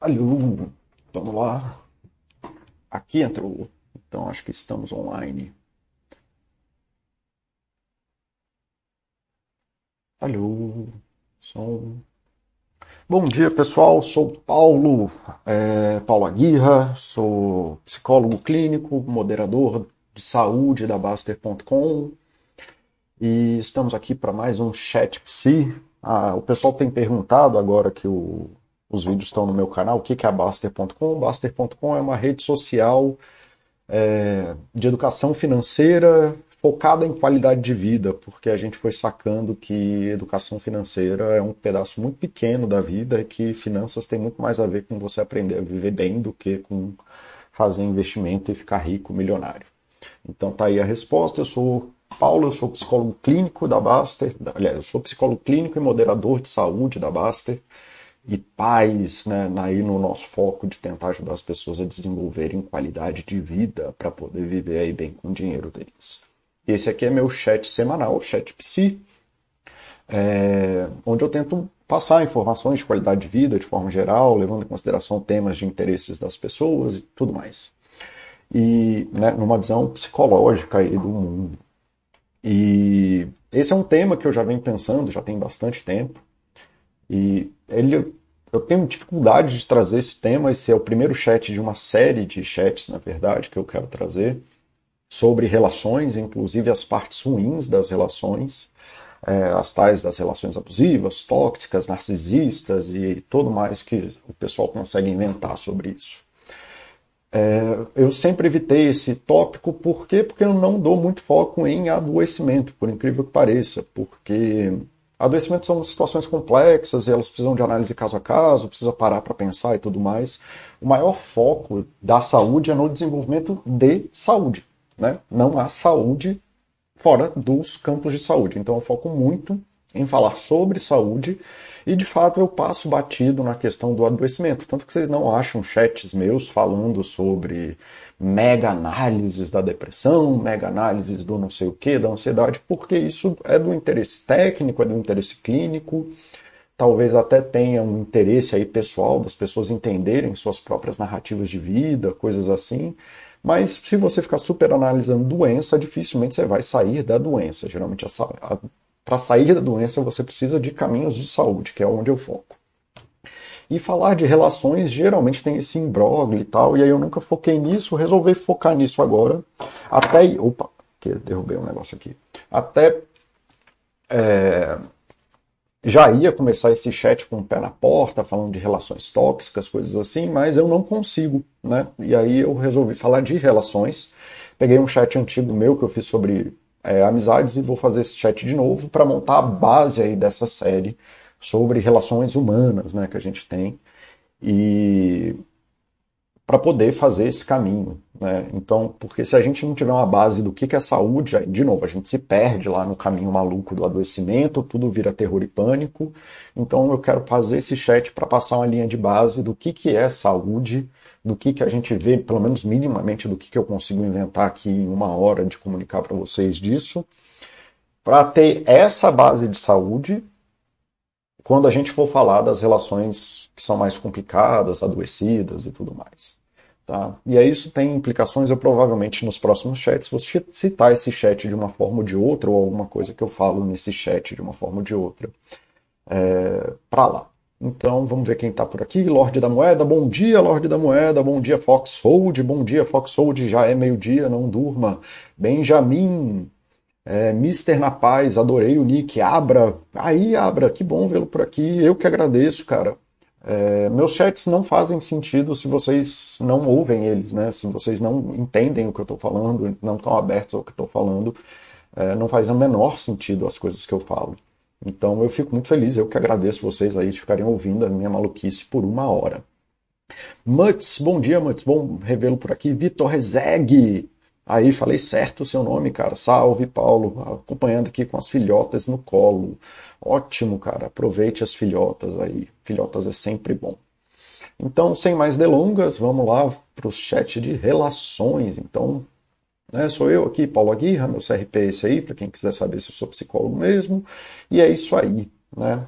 Alô, vamos lá. Aqui entrou. Então acho que estamos online. Alô, som. Bom dia pessoal, sou Paulo, é, Paulo Aguirra, sou psicólogo clínico, moderador de saúde da Baster.com e estamos aqui para mais um Chat Psi. Ah, o pessoal tem perguntado agora que o os vídeos estão no meu canal. O que é a Baster.com? Baster.com é uma rede social é, de educação financeira focada em qualidade de vida, porque a gente foi sacando que educação financeira é um pedaço muito pequeno da vida e que finanças tem muito mais a ver com você aprender a viver bem do que com fazer investimento e ficar rico, milionário. Então tá aí a resposta. Eu sou Paulo, eu sou psicólogo clínico da Baster. Aliás, eu sou psicólogo clínico e moderador de saúde da Baster e paz, né, aí no nosso foco de tentar ajudar as pessoas a desenvolverem qualidade de vida para poder viver aí bem com o dinheiro deles. Esse aqui é meu chat semanal, chat psi, é, onde eu tento passar informações de qualidade de vida de forma geral, levando em consideração temas de interesses das pessoas e tudo mais. E né, numa visão psicológica aí do mundo. E esse é um tema que eu já venho pensando já tem bastante tempo. E ele eu tenho dificuldade de trazer esse tema. Esse é o primeiro chat de uma série de chats, na verdade, que eu quero trazer sobre relações, inclusive as partes ruins das relações, é, as tais das relações abusivas, tóxicas, narcisistas e tudo mais que o pessoal consegue inventar sobre isso. É, eu sempre evitei esse tópico, por quê? Porque eu não dou muito foco em adoecimento, por incrível que pareça, porque Adoecimentos são situações complexas, elas precisam de análise caso a caso, precisa parar para pensar e tudo mais. O maior foco da saúde é no desenvolvimento de saúde. Né? Não há saúde fora dos campos de saúde. Então eu foco muito em falar sobre saúde e de fato eu passo batido na questão do adoecimento. Tanto que vocês não acham chats meus falando sobre mega análises da depressão, mega análises do não sei o que, da ansiedade, porque isso é do interesse técnico, é do interesse clínico, talvez até tenha um interesse aí pessoal das pessoas entenderem suas próprias narrativas de vida, coisas assim. Mas se você ficar super analisando doença, dificilmente você vai sair da doença. Geralmente, para sair da doença, você precisa de caminhos de saúde, que é onde eu foco. E falar de relações geralmente tem esse imbróglio e tal, e aí eu nunca foquei nisso, resolvi focar nisso agora. Até. Opa, que derrubei um negócio aqui. Até. É, já ia começar esse chat com o pé na porta, falando de relações tóxicas, coisas assim, mas eu não consigo, né? E aí eu resolvi falar de relações. Peguei um chat antigo meu que eu fiz sobre é, amizades e vou fazer esse chat de novo para montar a base aí dessa série sobre relações humanas né, que a gente tem e para poder fazer esse caminho. Né? Então, porque se a gente não tiver uma base do que é saúde, aí, de novo, a gente se perde lá no caminho maluco do adoecimento, tudo vira terror e pânico. Então, eu quero fazer esse chat para passar uma linha de base do que, que é saúde, do que, que a gente vê, pelo menos minimamente, do que, que eu consigo inventar aqui em uma hora de comunicar para vocês disso, para ter essa base de saúde quando a gente for falar das relações que são mais complicadas, adoecidas e tudo mais. Tá? E aí isso tem implicações, eu provavelmente nos próximos chats vou citar esse chat de uma forma ou de outra, ou alguma coisa que eu falo nesse chat de uma forma ou de outra, é, para lá. Então vamos ver quem está por aqui. Lorde da Moeda, bom dia, Lorde da Moeda, bom dia, Foxhold, bom dia, Foxhold, já é meio-dia, não durma. Benjamin, é, Mister na Paz, adorei o nick. Abra, aí Abra, que bom vê-lo por aqui. Eu que agradeço, cara. É, meus chats não fazem sentido se vocês não ouvem eles, né? Se vocês não entendem o que eu estou falando, não estão abertos ao que eu estou falando, é, não faz o menor sentido as coisas que eu falo. Então eu fico muito feliz, eu que agradeço vocês aí de ficarem ouvindo a minha maluquice por uma hora. Muts, bom dia, Muts, bom revê-lo por aqui. Vitor Rezeg, Aí falei certo o seu nome, cara. Salve, Paulo. Acompanhando aqui com as filhotas no colo. Ótimo, cara. Aproveite as filhotas aí. Filhotas é sempre bom. Então, sem mais delongas, vamos lá para o chat de relações. Então, né, sou eu aqui, Paulo Aguirra, meu CRP é esse aí, para quem quiser saber se eu sou psicólogo mesmo. E é isso aí, né?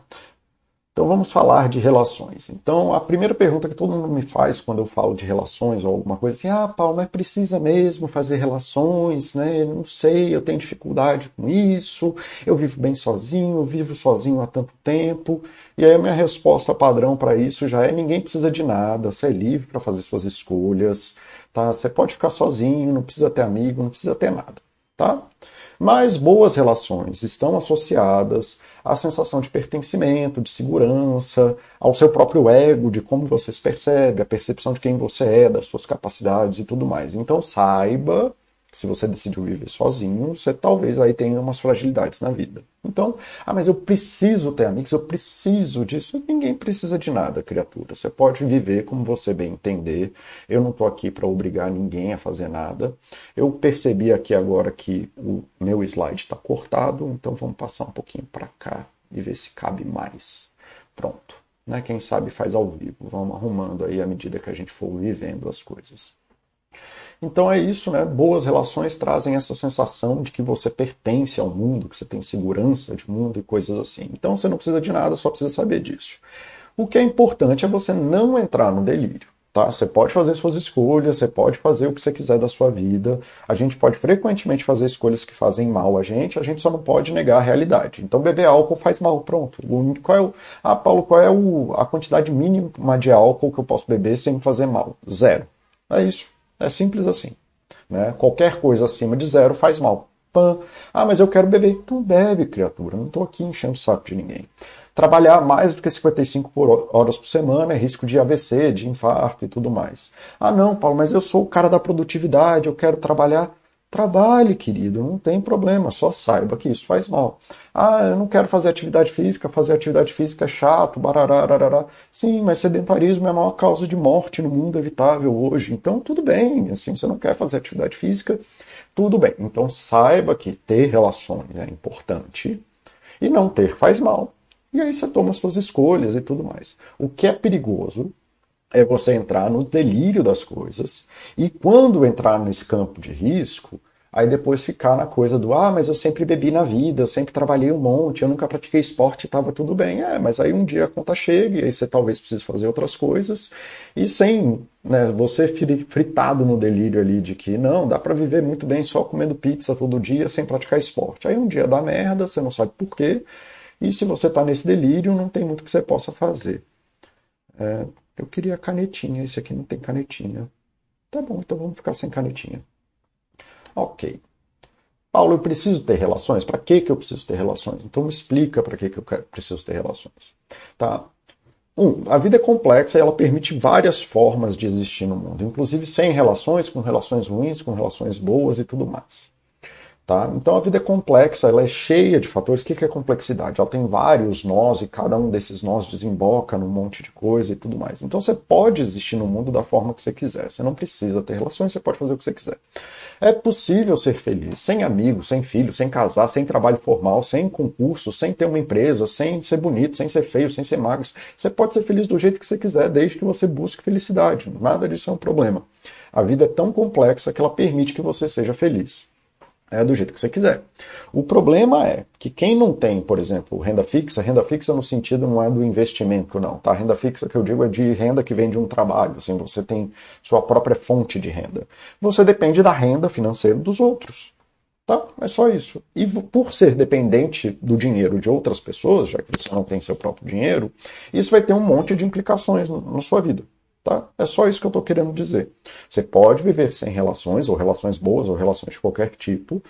Então vamos falar de relações. Então a primeira pergunta que todo mundo me faz quando eu falo de relações ou alguma coisa assim, ah, Paulo, mas precisa mesmo fazer relações, né? Não sei, eu tenho dificuldade com isso, eu vivo bem sozinho, vivo sozinho há tanto tempo. E aí a minha resposta padrão para isso já é ninguém precisa de nada, você é livre para fazer suas escolhas, tá? Você pode ficar sozinho, não precisa ter amigo, não precisa ter nada, tá? Mas boas relações estão associadas à sensação de pertencimento, de segurança, ao seu próprio ego, de como você se percebe, a percepção de quem você é, das suas capacidades e tudo mais. Então saiba se você decidiu viver sozinho, você talvez aí tenha umas fragilidades na vida. Então, ah, mas eu preciso ter amigos, eu preciso disso. Ninguém precisa de nada, criatura. Você pode viver como você bem entender. Eu não estou aqui para obrigar ninguém a fazer nada. Eu percebi aqui agora que o meu slide está cortado, então vamos passar um pouquinho para cá e ver se cabe mais. Pronto. Né? Quem sabe faz ao vivo. Vamos arrumando aí à medida que a gente for vivendo as coisas. Então é isso, né? Boas relações trazem essa sensação de que você pertence ao mundo, que você tem segurança de mundo e coisas assim. Então você não precisa de nada, só precisa saber disso. O que é importante é você não entrar no delírio. Tá? Você pode fazer suas escolhas, você pode fazer o que você quiser da sua vida. A gente pode frequentemente fazer escolhas que fazem mal a gente, a gente só não pode negar a realidade. Então, beber álcool faz mal, pronto. Qual é o... Ah, Paulo, qual é o... a quantidade mínima de álcool que eu posso beber sem fazer mal? Zero. É isso. É simples assim. Né? Qualquer coisa acima de zero faz mal. Pã. Ah, mas eu quero beber. Então bebe, criatura. Não estou aqui enchendo o saco de ninguém. Trabalhar mais do que 55 horas por semana é risco de AVC, de infarto e tudo mais. Ah, não, Paulo, mas eu sou o cara da produtividade, eu quero trabalhar. Trabalhe, querido, não tem problema, só saiba que isso faz mal. Ah, eu não quero fazer atividade física, fazer atividade física é chato, barará, Sim, mas sedentarismo é a maior causa de morte no mundo evitável hoje. Então, tudo bem, assim, você não quer fazer atividade física, tudo bem. Então, saiba que ter relações é importante e não ter faz mal. E aí você toma suas escolhas e tudo mais. O que é perigoso é você entrar no delírio das coisas e quando entrar nesse campo de risco, aí depois ficar na coisa do ah, mas eu sempre bebi na vida, eu sempre trabalhei um monte, eu nunca pratiquei esporte e estava tudo bem. É, mas aí um dia a conta chega e aí você talvez precise fazer outras coisas e sem né, você fritado no delírio ali de que não, dá para viver muito bem só comendo pizza todo dia sem praticar esporte. Aí um dia dá merda, você não sabe por quê, e se você está nesse delírio, não tem muito que você possa fazer. É, eu queria canetinha, esse aqui não tem canetinha. Tá bom, então vamos ficar sem canetinha. Ok. Paulo, eu preciso ter relações? Para que, que eu preciso ter relações? Então me explica para que, que eu preciso ter relações. Tá? Um, a vida é complexa e ela permite várias formas de existir no mundo, inclusive sem relações, com relações ruins, com relações boas e tudo mais. Tá? Então a vida é complexa, ela é cheia de fatores. O que é complexidade? Ela tem vários nós e cada um desses nós desemboca num monte de coisa e tudo mais. Então você pode existir no mundo da forma que você quiser. Você não precisa ter relações, você pode fazer o que você quiser. É possível ser feliz sem amigos, sem filho, sem casar, sem trabalho formal, sem concurso, sem ter uma empresa, sem ser bonito, sem ser feio, sem ser magro. Você pode ser feliz do jeito que você quiser, desde que você busque felicidade. Nada disso é um problema. A vida é tão complexa que ela permite que você seja feliz é, do jeito que você quiser. O problema é que quem não tem, por exemplo, renda fixa, renda fixa no sentido não é do investimento, não. Tá? Renda fixa que eu digo é de renda que vem de um trabalho, assim, você tem sua própria fonte de renda. Você depende da renda financeira dos outros. Tá? É só isso. E por ser dependente do dinheiro de outras pessoas, já que você não tem seu próprio dinheiro, isso vai ter um monte de implicações na sua vida. Tá? É só isso que eu estou querendo dizer. Você pode viver sem relações, ou relações boas, ou relações de qualquer tipo,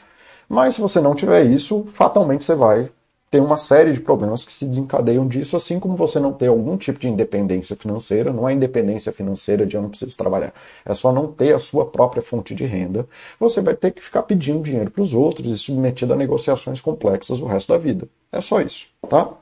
mas se você não tiver isso, fatalmente você vai ter uma série de problemas que se desencadeiam disso, assim como você não ter algum tipo de independência financeira, não é independência financeira de eu não preciso trabalhar, é só não ter a sua própria fonte de renda, você vai ter que ficar pedindo dinheiro para os outros e submetido a negociações complexas o resto da vida. É só isso, tá?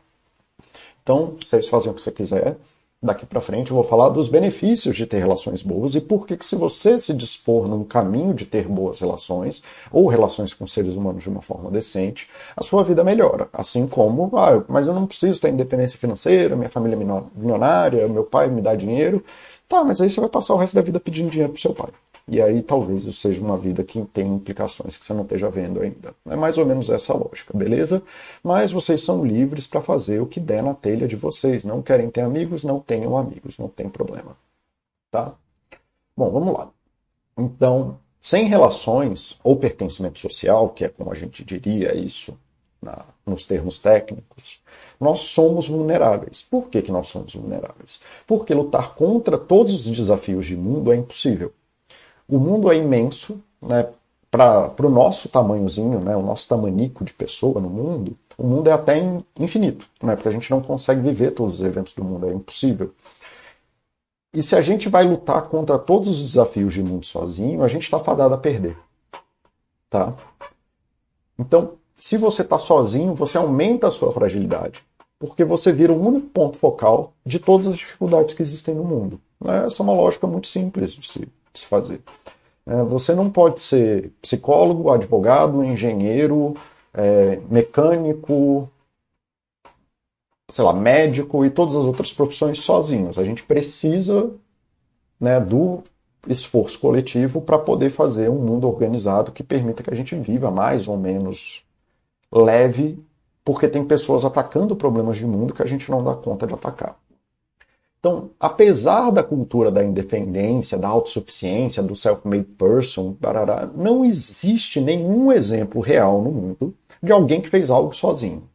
Então, vocês fazem o que você quiser, daqui para frente eu vou falar dos benefícios de ter relações boas e por que se você se dispor num caminho de ter boas relações ou relações com seres humanos de uma forma decente, a sua vida melhora. Assim como, ah, mas eu não preciso ter independência financeira, minha família é milionária, meu pai me dá dinheiro. Tá, mas aí você vai passar o resto da vida pedindo dinheiro pro seu pai. E aí talvez isso seja uma vida que tem implicações que você não esteja vendo ainda. É mais ou menos essa lógica, beleza? Mas vocês são livres para fazer o que der na telha de vocês. Não querem ter amigos, não tenham amigos, não tem problema. Tá? Bom, vamos lá. Então, sem relações ou pertencimento social, que é como a gente diria isso na, nos termos técnicos, nós somos vulneráveis. Por que, que nós somos vulneráveis? Porque lutar contra todos os desafios de mundo é impossível. O mundo é imenso, né? Para o nosso tamanhozinho, né, o nosso tamanico de pessoa no mundo, o mundo é até infinito, né, porque a gente não consegue viver todos os eventos do mundo, é impossível. E se a gente vai lutar contra todos os desafios de mundo sozinho, a gente está fadado a perder. Tá? Então, se você está sozinho, você aumenta a sua fragilidade, porque você vira o único ponto focal de todas as dificuldades que existem no mundo. Essa é uma lógica muito simples de se se fazer. É, você não pode ser psicólogo, advogado, engenheiro, é, mecânico, sei lá, médico e todas as outras profissões sozinhos. A gente precisa né, do esforço coletivo para poder fazer um mundo organizado que permita que a gente viva mais ou menos leve, porque tem pessoas atacando problemas de mundo que a gente não dá conta de atacar. Então, apesar da cultura da independência, da autossuficiência, do self-made person, barará, não existe nenhum exemplo real no mundo de alguém que fez algo sozinho.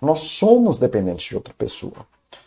Nós somos dependentes de outra pessoa.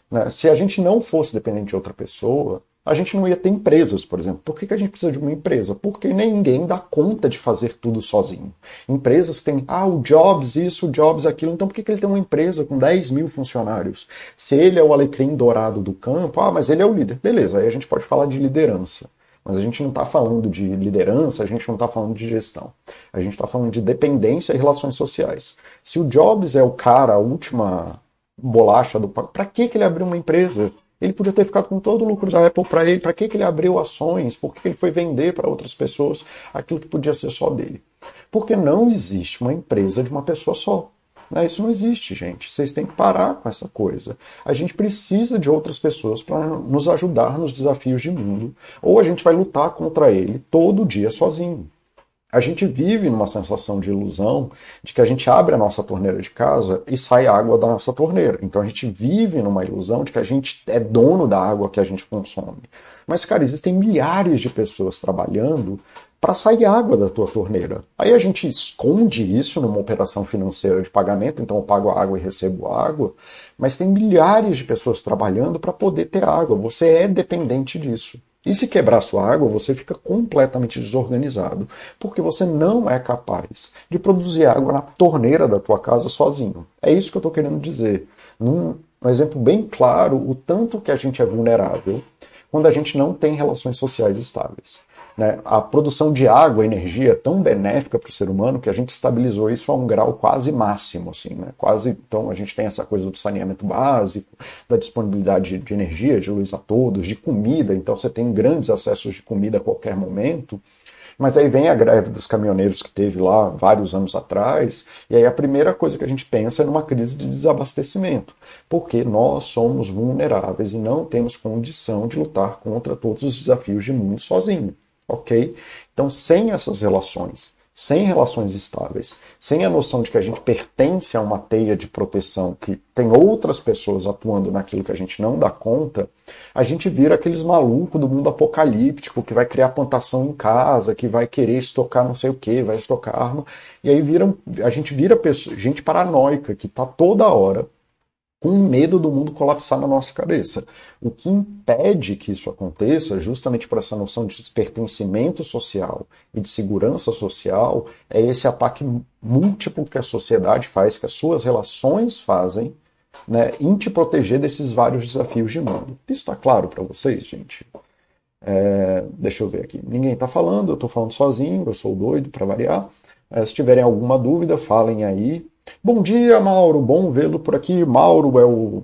Né? Se a gente não fosse dependente de outra pessoa, a gente não ia ter empresas, por exemplo. Por que, que a gente precisa de uma empresa? Porque ninguém dá conta de fazer tudo sozinho. Empresas têm, ah, o Jobs isso, o Jobs aquilo. Então por que, que ele tem uma empresa com 10 mil funcionários? Se ele é o alecrim dourado do campo, ah, mas ele é o líder. Beleza, aí a gente pode falar de liderança. Mas a gente não está falando de liderança, a gente não está falando de gestão. A gente está falando de dependência e relações sociais. Se o Jobs é o cara, a última bolacha do para que, que ele abriu uma empresa? Ele podia ter ficado com todo o lucro da Apple para ele. Para que, que ele abriu ações? Por que ele foi vender para outras pessoas aquilo que podia ser só dele? Porque não existe uma empresa de uma pessoa só. Né? Isso não existe, gente. Vocês têm que parar com essa coisa. A gente precisa de outras pessoas para nos ajudar nos desafios de mundo. Ou a gente vai lutar contra ele todo dia sozinho a gente vive numa sensação de ilusão de que a gente abre a nossa torneira de casa e sai água da nossa torneira. Então a gente vive numa ilusão de que a gente é dono da água que a gente consome. Mas, cara, existem milhares de pessoas trabalhando para sair água da tua torneira. Aí a gente esconde isso numa operação financeira de pagamento, então eu pago a água e recebo água, mas tem milhares de pessoas trabalhando para poder ter água. Você é dependente disso. E se quebrar sua água, você fica completamente desorganizado, porque você não é capaz de produzir água na torneira da tua casa sozinho. É isso que eu estou querendo dizer. Num um exemplo bem claro, o tanto que a gente é vulnerável quando a gente não tem relações sociais estáveis. Né? A produção de água, energia, é tão benéfica para o ser humano que a gente estabilizou isso a um grau quase máximo, assim, né? Quase, então a gente tem essa coisa do saneamento básico, da disponibilidade de energia, de luz a todos, de comida, então você tem grandes acessos de comida a qualquer momento. Mas aí vem a greve dos caminhoneiros que teve lá vários anos atrás, e aí a primeira coisa que a gente pensa é numa crise de desabastecimento, porque nós somos vulneráveis e não temos condição de lutar contra todos os desafios de mundo sozinho ok? Então, sem essas relações, sem relações estáveis, sem a noção de que a gente pertence a uma teia de proteção que tem outras pessoas atuando naquilo que a gente não dá conta, a gente vira aqueles malucos do mundo apocalíptico que vai criar plantação em casa, que vai querer estocar não sei o que, vai estocar arma, e aí vira, a gente vira pessoa, gente paranoica que está toda hora com medo do mundo colapsar na nossa cabeça. O que impede que isso aconteça, justamente por essa noção de despertencimento social e de segurança social, é esse ataque múltiplo que a sociedade faz, que as suas relações fazem, né, em te proteger desses vários desafios de mundo. Isso está claro para vocês, gente? É, deixa eu ver aqui. Ninguém está falando, eu estou falando sozinho, eu sou doido para variar. É, se tiverem alguma dúvida, falem aí. Bom dia, Mauro. Bom vê-lo por aqui. Mauro é o,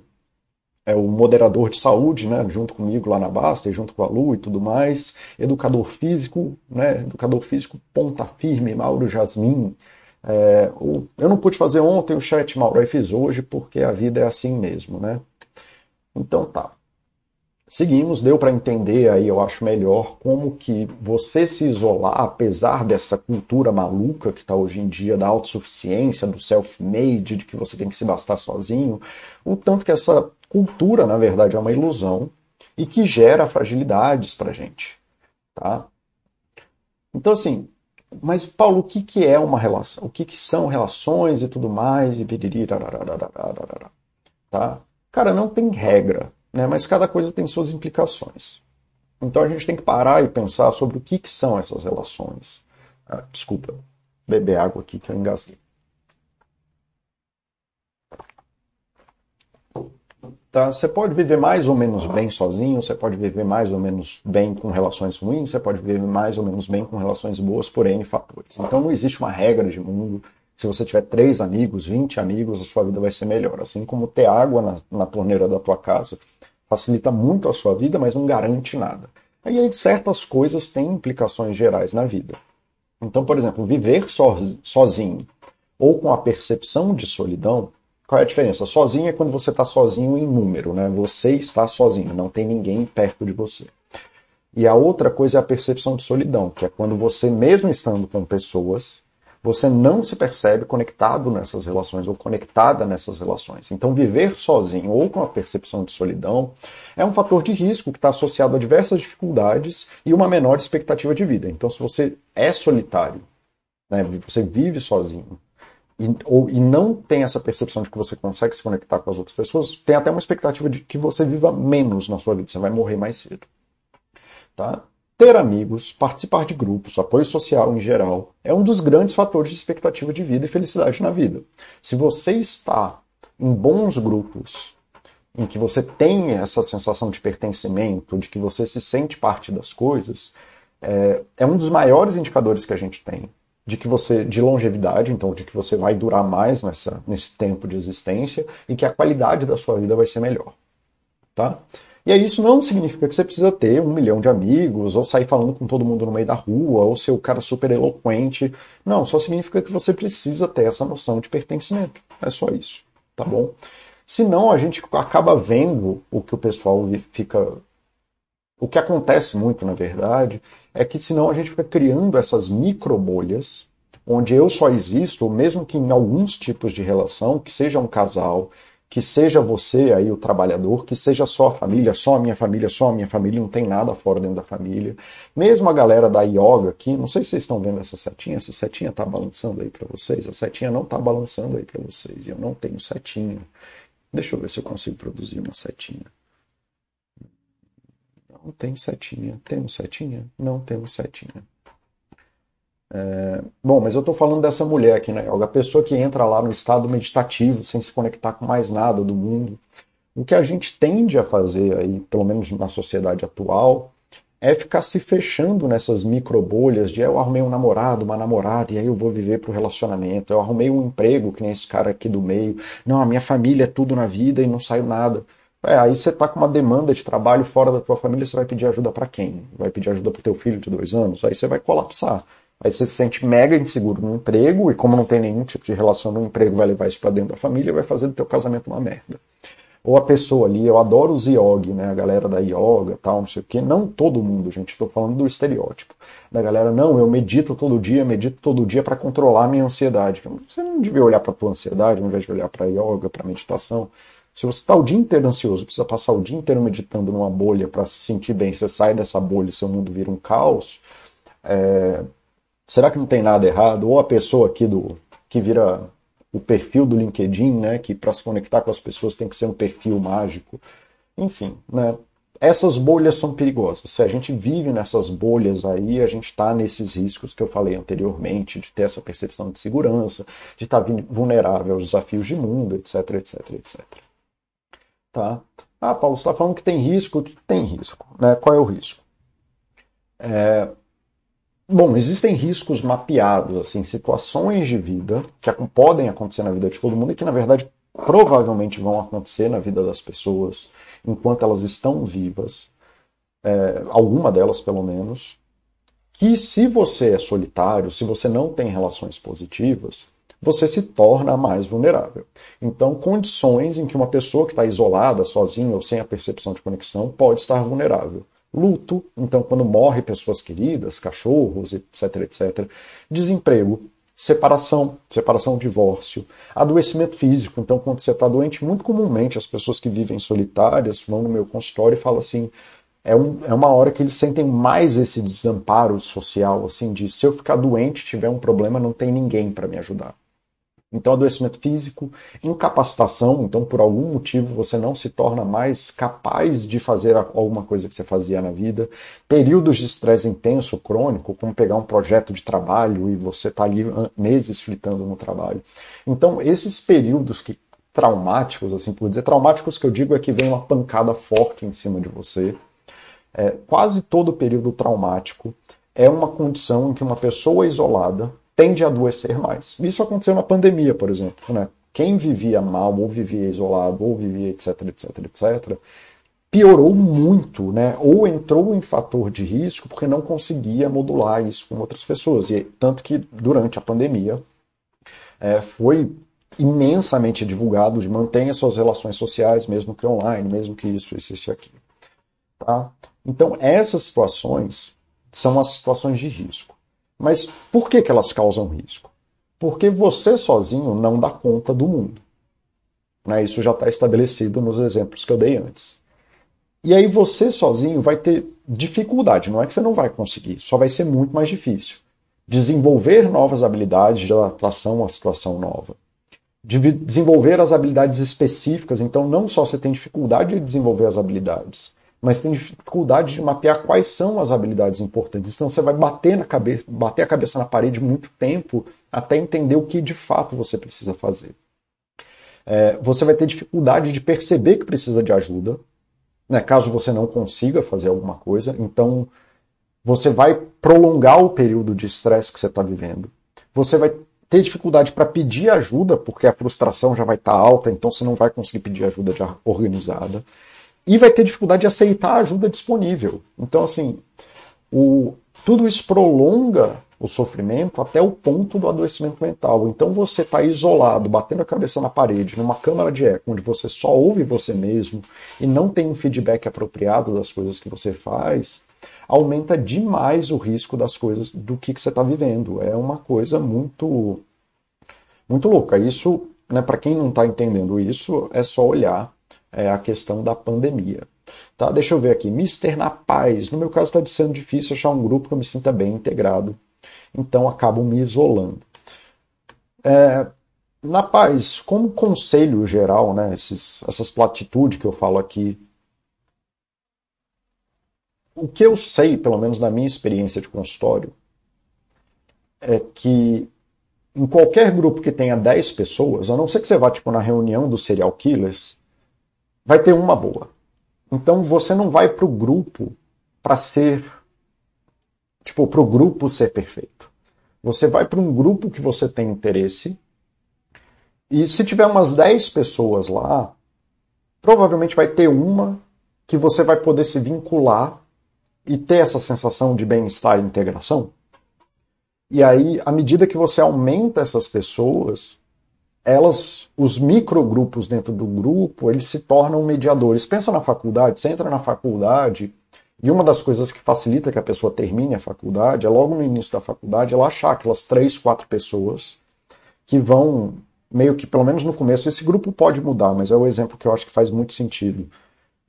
é o moderador de saúde, né? Junto comigo lá na Basta, junto com a Lu e tudo mais. Educador físico, né? Educador físico ponta firme, Mauro Jasmin. É, eu não pude fazer ontem o chat, Mauro, aí fiz hoje porque a vida é assim mesmo, né? Então tá. Seguimos, deu para entender aí, eu acho melhor, como que você se isolar, apesar dessa cultura maluca que está hoje em dia, da autossuficiência, do self-made, de que você tem que se bastar sozinho, o tanto que essa cultura, na verdade, é uma ilusão e que gera fragilidades para gente, tá? Então, assim, mas Paulo, o que, que é uma relação? O que, que são relações e tudo mais? E tá? Cara, não tem regra né? mas cada coisa tem suas implicações. Então a gente tem que parar e pensar sobre o que, que são essas relações. Ah, desculpa, beber água aqui que eu engasguei. Tá? Você pode viver mais ou menos bem sozinho, você pode viver mais ou menos bem com relações ruins, você pode viver mais ou menos bem com relações boas por N fatores. Então não existe uma regra de mundo. Se você tiver três amigos, 20 amigos, a sua vida vai ser melhor. Assim como ter água na, na torneira da tua casa facilita muito a sua vida, mas não garante nada. E aí certas coisas têm implicações gerais na vida. Então, por exemplo, viver sozinho ou com a percepção de solidão, qual é a diferença? Sozinho é quando você está sozinho em número, né? Você está sozinho, não tem ninguém perto de você. E a outra coisa é a percepção de solidão, que é quando você, mesmo estando com pessoas, você não se percebe conectado nessas relações ou conectada nessas relações. Então, viver sozinho ou com a percepção de solidão é um fator de risco que está associado a diversas dificuldades e uma menor expectativa de vida. Então, se você é solitário, né, você vive sozinho, e, ou, e não tem essa percepção de que você consegue se conectar com as outras pessoas, tem até uma expectativa de que você viva menos na sua vida, você vai morrer mais cedo. Tá? Ter amigos, participar de grupos, apoio social em geral, é um dos grandes fatores de expectativa de vida e felicidade na vida. Se você está em bons grupos, em que você tem essa sensação de pertencimento, de que você se sente parte das coisas, é, é um dos maiores indicadores que a gente tem de que você de longevidade, então de que você vai durar mais nessa, nesse tempo de existência e que a qualidade da sua vida vai ser melhor, tá? E aí isso não significa que você precisa ter um milhão de amigos, ou sair falando com todo mundo no meio da rua, ou ser o cara super eloquente. Não, só significa que você precisa ter essa noção de pertencimento. É só isso, tá bom? Senão a gente acaba vendo o que o pessoal fica. O que acontece muito, na verdade, é que senão a gente fica criando essas micro bolhas, onde eu só existo, mesmo que em alguns tipos de relação, que seja um casal, que seja você aí o trabalhador, que seja só a família, só a minha família, só a minha família, não tem nada fora dentro da família. Mesmo a galera da yoga aqui, não sei se vocês estão vendo essa setinha, essa setinha tá balançando aí para vocês, a setinha não tá balançando aí para vocês, eu não tenho setinha. Deixa eu ver se eu consigo produzir uma setinha. Não tem setinha. Temos setinha? Não temos setinha. É, bom, mas eu estou falando dessa mulher aqui né, a pessoa que entra lá no estado meditativo, sem se conectar com mais nada do mundo. O que a gente tende a fazer aí, pelo menos na sociedade atual, é ficar se fechando nessas microbolhas de eu arrumei um namorado, uma namorada, e aí eu vou viver pro relacionamento. Eu arrumei um emprego, que nem esse cara aqui do meio. Não, a minha família é tudo na vida e não saiu nada. É, aí você tá com uma demanda de trabalho fora da tua família, você vai pedir ajuda para quem? Vai pedir ajuda pro teu filho de dois anos? Aí você vai colapsar. Aí você se sente mega inseguro no emprego, e como não tem nenhum tipo de relação no emprego, vai levar isso para dentro da família vai fazer do teu casamento uma merda. Ou a pessoa ali, eu adoro os yogi, né? A galera da yoga, tal, não sei o quê. Não todo mundo, gente. Estou falando do estereótipo. Da galera, não, eu medito todo dia, medito todo dia para controlar a minha ansiedade. Você não devia olhar para tua ansiedade, ao invés de olhar para yoga, para meditação. Se você está o dia inteiro ansioso, precisa passar o dia inteiro meditando numa bolha para se sentir bem, você sai dessa bolha seu mundo vira um caos. É, será que não tem nada errado? Ou a pessoa aqui do que vira o perfil do LinkedIn, né, que para se conectar com as pessoas tem que ser um perfil mágico. Enfim, né, essas bolhas são perigosas. Se a gente vive nessas bolhas aí, a gente está nesses riscos que eu falei anteriormente, de ter essa percepção de segurança, de estar tá vulnerável aos desafios de mundo, etc, etc, etc. Tá? Ah, Paulo, você está falando que tem risco. O que tem risco? Né? Qual é o risco? É, Bom, existem riscos mapeados, assim, situações de vida que podem acontecer na vida de todo mundo e que, na verdade, provavelmente vão acontecer na vida das pessoas enquanto elas estão vivas, é, alguma delas pelo menos, que se você é solitário, se você não tem relações positivas, você se torna mais vulnerável. Então, condições em que uma pessoa que está isolada, sozinha ou sem a percepção de conexão, pode estar vulnerável. Luto, então, quando morre pessoas queridas, cachorros, etc, etc. Desemprego, separação, separação, divórcio, adoecimento físico. Então, quando você está doente, muito comumente as pessoas que vivem solitárias vão no meu consultório e falam assim: é, um, é uma hora que eles sentem mais esse desamparo social, assim, de se eu ficar doente, tiver um problema, não tem ninguém para me ajudar. Então, adoecimento físico, incapacitação, então por algum motivo você não se torna mais capaz de fazer alguma coisa que você fazia na vida. Períodos de estresse intenso, crônico, como pegar um projeto de trabalho e você está ali meses fritando no trabalho. Então, esses períodos que traumáticos, assim por dizer, traumáticos que eu digo é que vem uma pancada forte em cima de você. É, quase todo período traumático é uma condição em que uma pessoa isolada tende a adoecer mais. Isso aconteceu na pandemia, por exemplo. Né? Quem vivia mal, ou vivia isolado, ou vivia etc, etc, etc, piorou muito, né? ou entrou em fator de risco porque não conseguia modular isso com outras pessoas. E tanto que durante a pandemia é, foi imensamente divulgado de mantenha suas relações sociais, mesmo que online, mesmo que isso, isso, isso aqui. Tá? Então, essas situações são as situações de risco. Mas por que, que elas causam risco? Porque você sozinho não dá conta do mundo. Né? Isso já está estabelecido nos exemplos que eu dei antes. E aí você sozinho vai ter dificuldade, não é que você não vai conseguir, só vai ser muito mais difícil. Desenvolver novas habilidades de adaptação à situação nova. De desenvolver as habilidades específicas, então não só você tem dificuldade de desenvolver as habilidades, mas tem dificuldade de mapear quais são as habilidades importantes. Então você vai bater, na cabeça, bater a cabeça na parede muito tempo até entender o que de fato você precisa fazer. É, você vai ter dificuldade de perceber que precisa de ajuda, né, caso você não consiga fazer alguma coisa. Então você vai prolongar o período de estresse que você está vivendo. Você vai ter dificuldade para pedir ajuda, porque a frustração já vai estar tá alta, então você não vai conseguir pedir ajuda organizada e vai ter dificuldade de aceitar a ajuda disponível. Então, assim, o, tudo isso prolonga o sofrimento até o ponto do adoecimento mental. Então, você está isolado, batendo a cabeça na parede, numa câmara de eco, onde você só ouve você mesmo e não tem um feedback apropriado das coisas que você faz, aumenta demais o risco das coisas do que, que você está vivendo. É uma coisa muito, muito louca. Isso, né, para quem não está entendendo isso, é só olhar é, a questão da pandemia. Tá, deixa eu ver aqui. Mister na paz. No meu caso está sendo difícil achar um grupo que eu me sinta bem integrado. Então acabo me isolando. É, na paz, como conselho geral, né, esses, essas platitudes que eu falo aqui, o que eu sei, pelo menos na minha experiência de consultório, é que em qualquer grupo que tenha 10 pessoas, a não ser que você vá tipo, na reunião dos serial killers, vai ter uma boa. Então você não vai para o grupo para ser. Tipo, para o grupo ser perfeito. Você vai para um grupo que você tem interesse. E se tiver umas 10 pessoas lá, provavelmente vai ter uma que você vai poder se vincular e ter essa sensação de bem-estar e integração. E aí, à medida que você aumenta essas pessoas, elas, os microgrupos dentro do grupo, eles se tornam mediadores. Pensa na faculdade, você entra na faculdade e uma das coisas que facilita que a pessoa termine a faculdade é logo no início da faculdade ela achar aquelas três, quatro pessoas que vão meio que, pelo menos no começo, esse grupo pode mudar, mas é o exemplo que eu acho que faz muito sentido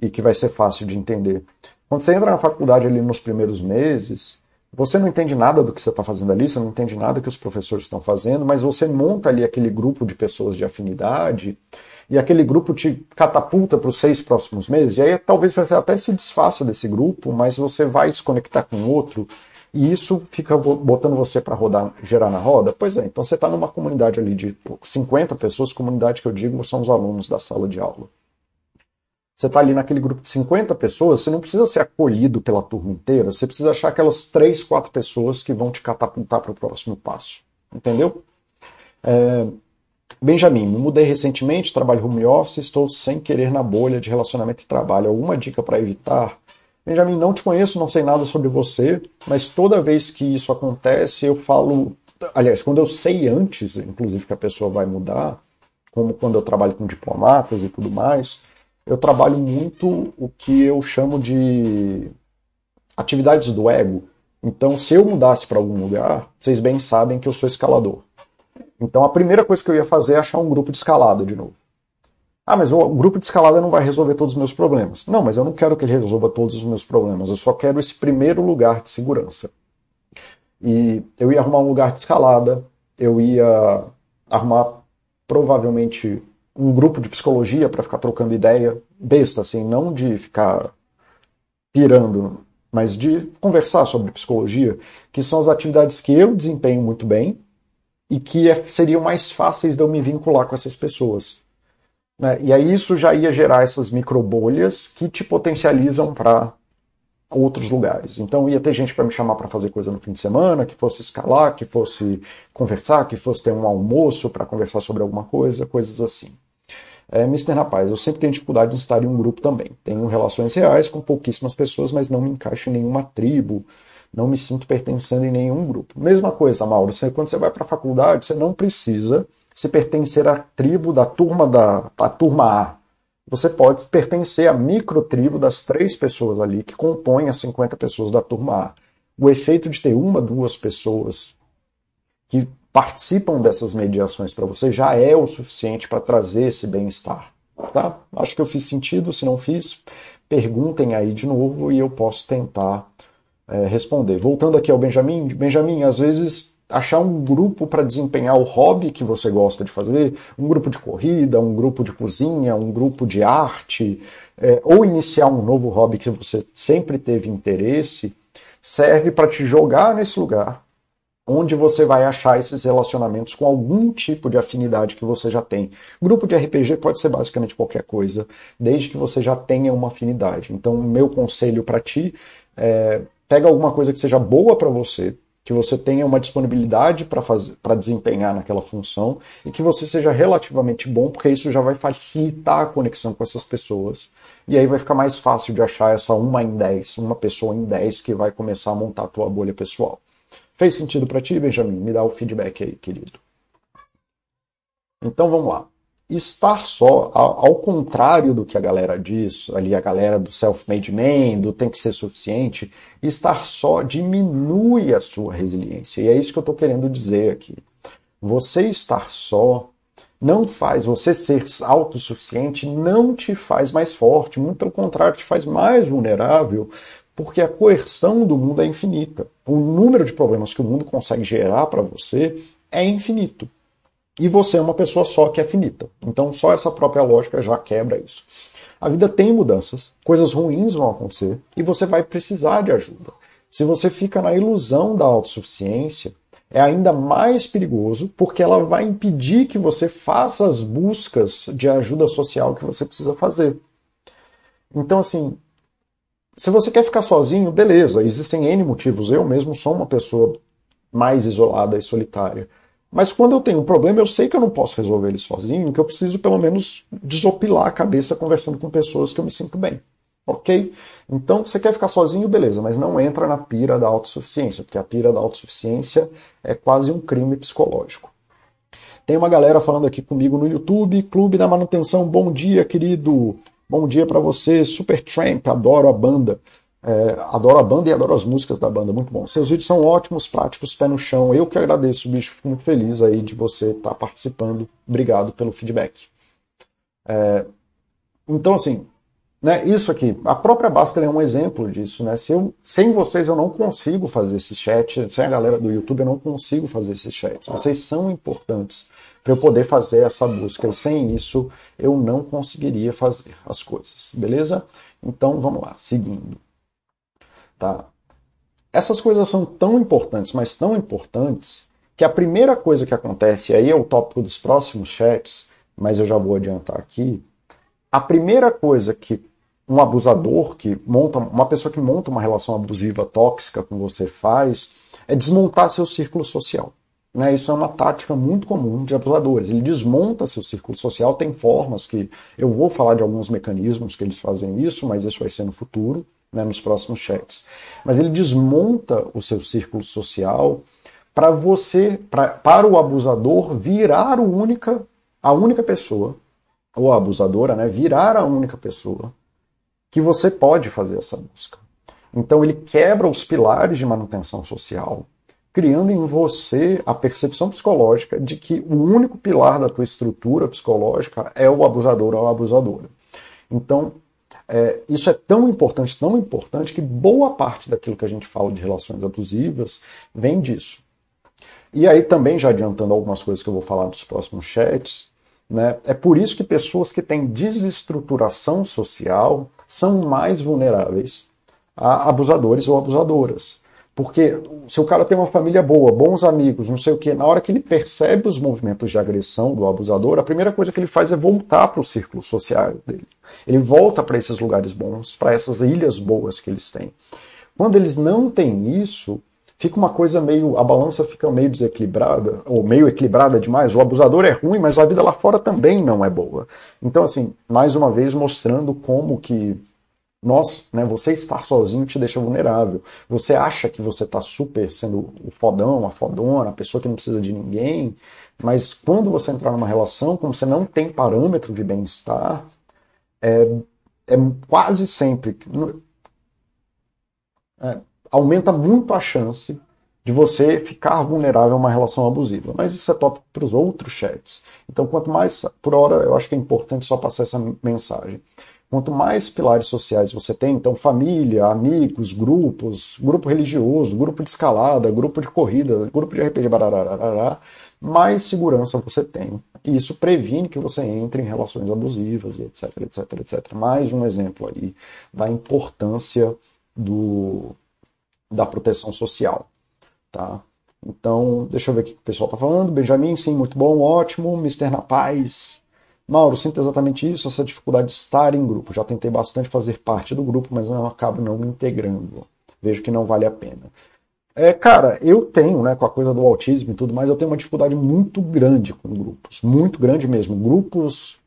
e que vai ser fácil de entender. Quando você entra na faculdade ali nos primeiros meses, você não entende nada do que você está fazendo ali, você não entende nada que os professores estão fazendo, mas você monta ali aquele grupo de pessoas de afinidade e aquele grupo te catapulta para os seis próximos meses, e aí talvez você até se desfaça desse grupo, mas você vai se conectar com outro, e isso fica botando você para rodar, gerar na roda? Pois é, então você está numa comunidade ali de 50 pessoas, comunidade que eu digo são os alunos da sala de aula você está ali naquele grupo de 50 pessoas, você não precisa ser acolhido pela turma inteira, você precisa achar aquelas 3, 4 pessoas que vão te catapultar para o próximo passo. Entendeu? É... Benjamin, me mudei recentemente, trabalho home office, estou sem querer na bolha de relacionamento e trabalho. Alguma dica para evitar? Benjamin, não te conheço, não sei nada sobre você, mas toda vez que isso acontece, eu falo aliás, quando eu sei antes, inclusive, que a pessoa vai mudar, como quando eu trabalho com diplomatas e tudo mais, eu trabalho muito o que eu chamo de atividades do ego. Então, se eu mudasse para algum lugar, vocês bem sabem que eu sou escalador. Então, a primeira coisa que eu ia fazer é achar um grupo de escalada de novo. Ah, mas o grupo de escalada não vai resolver todos os meus problemas. Não, mas eu não quero que ele resolva todos os meus problemas. Eu só quero esse primeiro lugar de segurança. E eu ia arrumar um lugar de escalada, eu ia arrumar provavelmente um grupo de psicologia para ficar trocando ideia, besta, assim, não de ficar pirando, mas de conversar sobre psicologia, que são as atividades que eu desempenho muito bem e que é, seriam mais fáceis de eu me vincular com essas pessoas. Né? E aí isso já ia gerar essas microbolhas que te potencializam para outros lugares. Então ia ter gente para me chamar para fazer coisa no fim de semana, que fosse escalar, que fosse conversar, que fosse ter um almoço para conversar sobre alguma coisa, coisas assim. É, Mr. Rapaz, eu sempre tenho dificuldade em estar em um grupo também. Tenho relações reais com pouquíssimas pessoas, mas não me encaixo em nenhuma tribo, não me sinto pertencendo em nenhum grupo. Mesma coisa, Mauro, você, quando você vai para a faculdade, você não precisa se pertencer à tribo da turma da, da turma A. Você pode pertencer à microtribo das três pessoas ali que compõem as 50 pessoas da turma A. O efeito de ter uma, duas pessoas que participam dessas mediações para você já é o suficiente para trazer esse bem-estar. Tá? Acho que eu fiz sentido. Se não fiz, perguntem aí de novo e eu posso tentar é, responder. Voltando aqui ao Benjamin, Benjamin, às vezes achar um grupo para desempenhar o hobby que você gosta de fazer, um grupo de corrida, um grupo de cozinha, um grupo de arte, é, ou iniciar um novo hobby que você sempre teve interesse, serve para te jogar nesse lugar onde você vai achar esses relacionamentos com algum tipo de afinidade que você já tem. Grupo de RPG pode ser basicamente qualquer coisa, desde que você já tenha uma afinidade. Então, meu conselho para ti é pega alguma coisa que seja boa para você, que você tenha uma disponibilidade para desempenhar naquela função e que você seja relativamente bom, porque isso já vai facilitar a conexão com essas pessoas. E aí vai ficar mais fácil de achar essa uma em dez, uma pessoa em dez que vai começar a montar a tua bolha pessoal. Fez sentido para ti, Benjamin? Me dá o feedback aí, querido. Então vamos lá estar só, ao contrário do que a galera diz, ali a galera do self-made man, do tem que ser suficiente, estar só diminui a sua resiliência. E é isso que eu estou querendo dizer aqui. Você estar só não faz, você ser autossuficiente não te faz mais forte, muito pelo contrário, te faz mais vulnerável, porque a coerção do mundo é infinita. O número de problemas que o mundo consegue gerar para você é infinito e você é uma pessoa só que é finita. Então, só essa própria lógica já quebra isso. A vida tem mudanças, coisas ruins vão acontecer e você vai precisar de ajuda. Se você fica na ilusão da autossuficiência, é ainda mais perigoso porque ela vai impedir que você faça as buscas de ajuda social que você precisa fazer. Então, assim, se você quer ficar sozinho, beleza, existem N motivos. Eu mesmo sou uma pessoa mais isolada e solitária. Mas quando eu tenho um problema, eu sei que eu não posso resolver ele sozinho, que eu preciso pelo menos desopilar a cabeça conversando com pessoas que eu me sinto bem. Ok? Então, você quer ficar sozinho, beleza, mas não entra na pira da autossuficiência, porque a pira da autossuficiência é quase um crime psicológico. Tem uma galera falando aqui comigo no YouTube, Clube da Manutenção, bom dia, querido. Bom dia para você, Super Tramp, adoro a banda. É, adoro a banda e adoro as músicas da banda, muito bom. Seus vídeos são ótimos, práticos, pé no chão. Eu que agradeço, bicho. Fico muito feliz aí de você estar tá participando. Obrigado pelo feedback. É, então, assim, né, isso aqui, a própria Basta é um exemplo disso. Né? Se eu, sem vocês eu não consigo fazer esse chat, sem a galera do YouTube eu não consigo fazer esses chats. Vocês são importantes para eu poder fazer essa busca. E sem isso eu não conseguiria fazer as coisas, beleza? Então vamos lá, seguindo. Tá? Essas coisas são tão importantes, mas tão importantes, que a primeira coisa que acontece, e aí é o tópico dos próximos chats, mas eu já vou adiantar aqui, a primeira coisa que um abusador que monta, uma pessoa que monta uma relação abusiva tóxica com você faz, é desmontar seu círculo social. Né? Isso é uma tática muito comum de abusadores. Ele desmonta seu círculo social, tem formas que eu vou falar de alguns mecanismos que eles fazem isso, mas isso vai ser no futuro né, nos próximos chats. Mas ele desmonta o seu círculo social para você, pra, para o abusador virar o única, a única pessoa, ou a abusadora, né, virar a única pessoa que você pode fazer essa busca. Então ele quebra os pilares de manutenção social, criando em você a percepção psicológica de que o único pilar da tua estrutura psicológica é o abusador ou a abusadora. Então, é, isso é tão importante, tão importante, que boa parte daquilo que a gente fala de relações abusivas vem disso. E aí também, já adiantando algumas coisas que eu vou falar nos próximos chats, né, é por isso que pessoas que têm desestruturação social são mais vulneráveis a abusadores ou abusadoras. Porque se o cara tem uma família boa, bons amigos, não sei o que, na hora que ele percebe os movimentos de agressão do abusador, a primeira coisa que ele faz é voltar para o círculo social dele. Ele volta para esses lugares bons, para essas ilhas boas que eles têm. Quando eles não têm isso, fica uma coisa meio. a balança fica meio desequilibrada, ou meio equilibrada demais. O abusador é ruim, mas a vida lá fora também não é boa. Então, assim, mais uma vez mostrando como que nós, né, você estar sozinho te deixa vulnerável. Você acha que você está super sendo o fodão, a fodona, a pessoa que não precisa de ninguém, mas quando você entrar numa relação, como você não tem parâmetro de bem-estar, é, é quase sempre. É, aumenta muito a chance de você ficar vulnerável a uma relação abusiva. Mas isso é tópico para os outros chats. Então, quanto mais por hora, eu acho que é importante só passar essa mensagem. Quanto mais pilares sociais você tem, então família, amigos, grupos, grupo religioso, grupo de escalada, grupo de corrida, grupo de RPG, mais segurança você tem. E isso previne que você entre em relações abusivas e etc, etc, etc. Mais um exemplo aí da importância do, da proteção social. Tá? Então, deixa eu ver o que o pessoal está falando. Benjamin, sim, muito bom, ótimo. Mr. Na Paz, Mauro, sinto exatamente isso, essa dificuldade de estar em grupo. Já tentei bastante fazer parte do grupo, mas eu acabo não me integrando. Vejo que não vale a pena. É, cara, eu tenho, né, com a coisa do autismo e tudo mais, eu tenho uma dificuldade muito grande com grupos. Muito grande mesmo. Grupos.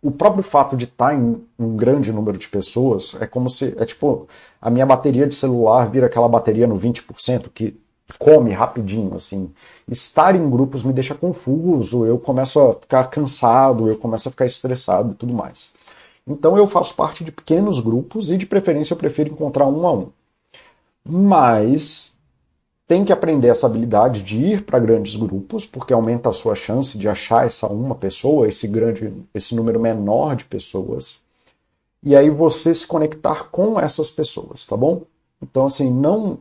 O próprio fato de estar em um grande número de pessoas é como se. É tipo, a minha bateria de celular vira aquela bateria no 20%, que come rapidinho, assim. Estar em grupos me deixa confuso, eu começo a ficar cansado, eu começo a ficar estressado e tudo mais. Então eu faço parte de pequenos grupos e de preferência eu prefiro encontrar um a um. Mas tem que aprender essa habilidade de ir para grandes grupos, porque aumenta a sua chance de achar essa uma pessoa, esse grande, esse número menor de pessoas. E aí você se conectar com essas pessoas, tá bom? Então assim, não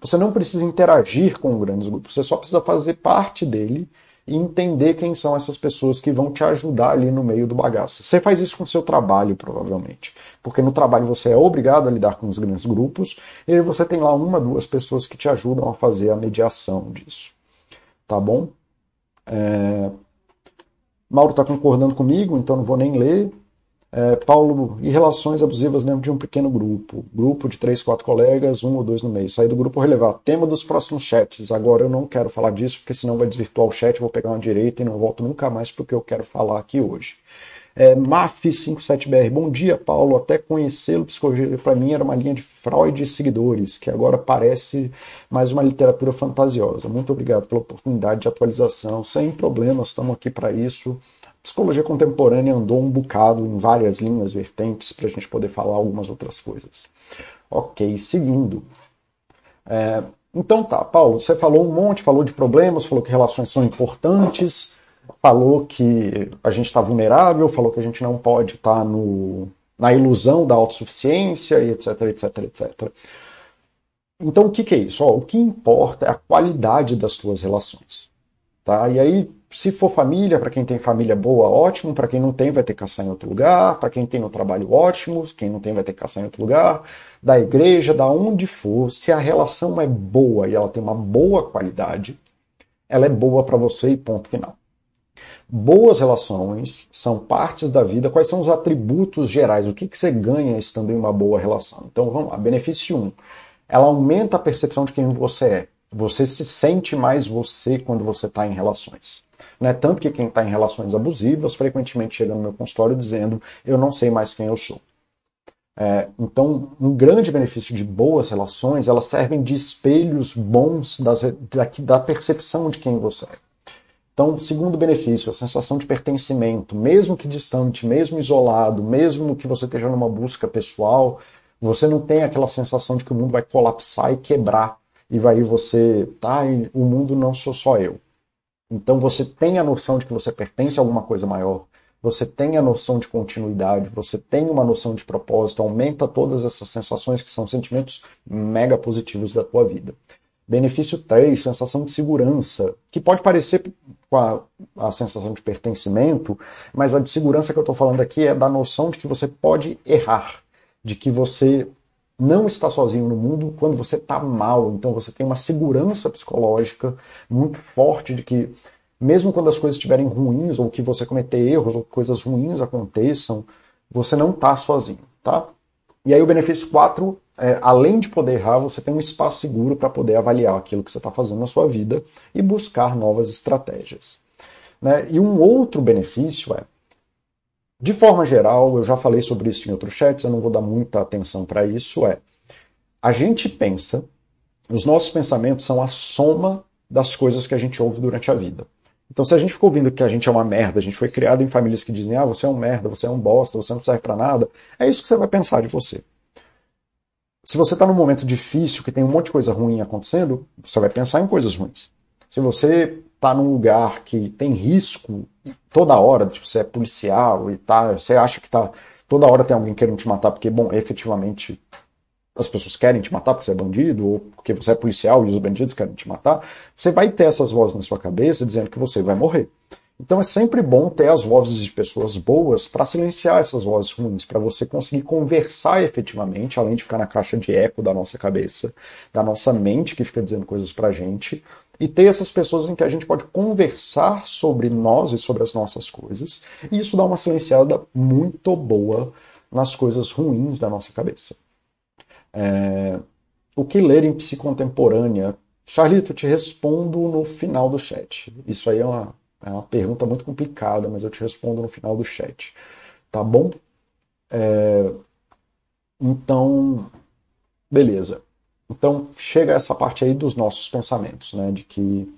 você não precisa interagir com grandes grupos, você só precisa fazer parte dele e entender quem são essas pessoas que vão te ajudar ali no meio do bagaço. Você faz isso com o seu trabalho, provavelmente. Porque no trabalho você é obrigado a lidar com os grandes grupos, e aí você tem lá uma, duas pessoas que te ajudam a fazer a mediação disso. Tá bom? É... Mauro está concordando comigo, então não vou nem ler. É, Paulo, e relações abusivas dentro de um pequeno grupo? Grupo de três, quatro colegas, um ou dois no meio. Sair do grupo relevar. Tema dos próximos chats. Agora eu não quero falar disso, porque senão vai desvirtuar o chat, vou pegar uma direita e não volto nunca mais porque eu quero falar aqui hoje. É, MAF57BR, bom dia, Paulo. Até conhecê-lo, psicologia para mim era uma linha de Freud e seguidores, que agora parece mais uma literatura fantasiosa. Muito obrigado pela oportunidade de atualização. Sem problemas, estamos aqui para isso psicologia contemporânea andou um bocado em várias linhas vertentes para a gente poder falar algumas outras coisas. Ok, seguindo. É, então tá, Paulo, você falou um monte, falou de problemas, falou que relações são importantes, falou que a gente está vulnerável, falou que a gente não pode estar tá no, na ilusão da autossuficiência e etc, etc, etc. Então o que, que é isso? Ó, o que importa é a qualidade das suas relações. Tá? E aí se for família, para quem tem família boa, ótimo. Para quem não tem, vai ter que caçar em outro lugar. Para quem tem no trabalho, ótimo. Quem não tem, vai ter que caçar em outro lugar. Da igreja, da onde for. Se a relação é boa e ela tem uma boa qualidade, ela é boa para você e ponto final. Boas relações são partes da vida. Quais são os atributos gerais? O que, que você ganha estando em uma boa relação? Então vamos lá. Benefício 1. Um, ela aumenta a percepção de quem você é. Você se sente mais você quando você está em relações. Né? Tanto que quem está em relações abusivas frequentemente chega no meu consultório dizendo: Eu não sei mais quem eu sou. É, então, um grande benefício de boas relações, elas servem de espelhos bons das, da, da percepção de quem você é. Então, segundo benefício, a sensação de pertencimento, mesmo que distante, mesmo isolado, mesmo que você esteja numa busca pessoal, você não tem aquela sensação de que o mundo vai colapsar e quebrar e vai você, tá, o mundo não sou só eu. Então você tem a noção de que você pertence a alguma coisa maior, você tem a noção de continuidade, você tem uma noção de propósito, aumenta todas essas sensações que são sentimentos mega positivos da tua vida. Benefício 3, sensação de segurança, que pode parecer com a, a sensação de pertencimento, mas a de segurança que eu estou falando aqui é da noção de que você pode errar, de que você não está sozinho no mundo quando você está mal. Então você tem uma segurança psicológica muito forte de que, mesmo quando as coisas estiverem ruins, ou que você cometer erros, ou que coisas ruins aconteçam, você não está sozinho, tá? E aí o benefício 4 é, além de poder errar, você tem um espaço seguro para poder avaliar aquilo que você está fazendo na sua vida e buscar novas estratégias. Né? E um outro benefício é, de forma geral, eu já falei sobre isso em outros chats, eu não vou dar muita atenção para isso, é a gente pensa, os nossos pensamentos são a soma das coisas que a gente ouve durante a vida. Então, se a gente ficou ouvindo que a gente é uma merda, a gente foi criado em famílias que dizem, ah, você é um merda, você é um bosta, você não serve para nada, é isso que você vai pensar de você. Se você está num momento difícil, que tem um monte de coisa ruim acontecendo, você vai pensar em coisas ruins. Se você está num lugar que tem risco toda hora, tipo, você é policial e tá, você acha que tá toda hora tem alguém querendo te matar porque, bom, efetivamente as pessoas querem te matar porque você é bandido ou porque você é policial e os bandidos querem te matar, você vai ter essas vozes na sua cabeça dizendo que você vai morrer. Então é sempre bom ter as vozes de pessoas boas para silenciar essas vozes ruins, para você conseguir conversar efetivamente, além de ficar na caixa de eco da nossa cabeça, da nossa mente que fica dizendo coisas para a gente, e ter essas pessoas em que a gente pode conversar sobre nós e sobre as nossas coisas, e isso dá uma silenciada muito boa nas coisas ruins da nossa cabeça. É... O que ler em psicontemporânea? Charlito, te respondo no final do chat. Isso aí é uma é uma pergunta muito complicada, mas eu te respondo no final do chat. Tá bom? É... Então, beleza. Então, chega essa parte aí dos nossos pensamentos, né? De que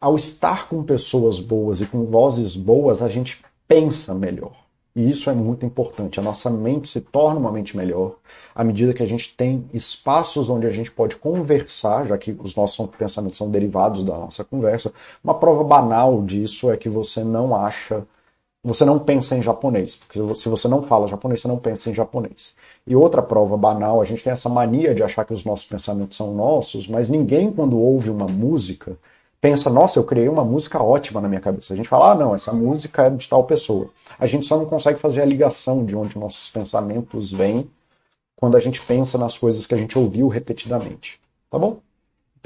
ao estar com pessoas boas e com vozes boas, a gente pensa melhor. E isso é muito importante. A nossa mente se torna uma mente melhor à medida que a gente tem espaços onde a gente pode conversar, já que os nossos pensamentos são derivados da nossa conversa. Uma prova banal disso é que você não acha, você não pensa em japonês, porque se você não fala japonês, você não pensa em japonês. E outra prova banal, a gente tem essa mania de achar que os nossos pensamentos são nossos, mas ninguém, quando ouve uma música, pensa, nossa, eu criei uma música ótima na minha cabeça. A gente fala, ah, não, essa música é de tal pessoa. A gente só não consegue fazer a ligação de onde nossos pensamentos vêm quando a gente pensa nas coisas que a gente ouviu repetidamente. Tá bom?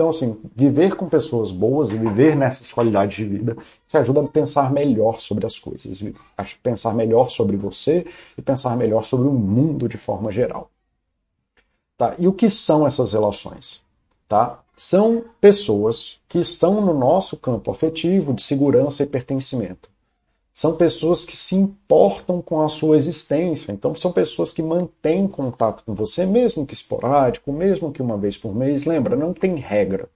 Então, assim, viver com pessoas boas e viver nessas qualidades de vida te ajuda a pensar melhor sobre as coisas, a pensar melhor sobre você e pensar melhor sobre o mundo de forma geral. Tá? E o que são essas relações? Tá? são pessoas que estão no nosso campo afetivo de segurança e pertencimento. São pessoas que se importam com a sua existência. Então, são pessoas que mantêm contato com você, mesmo que esporádico, mesmo que uma vez por mês. Lembra, não tem regra.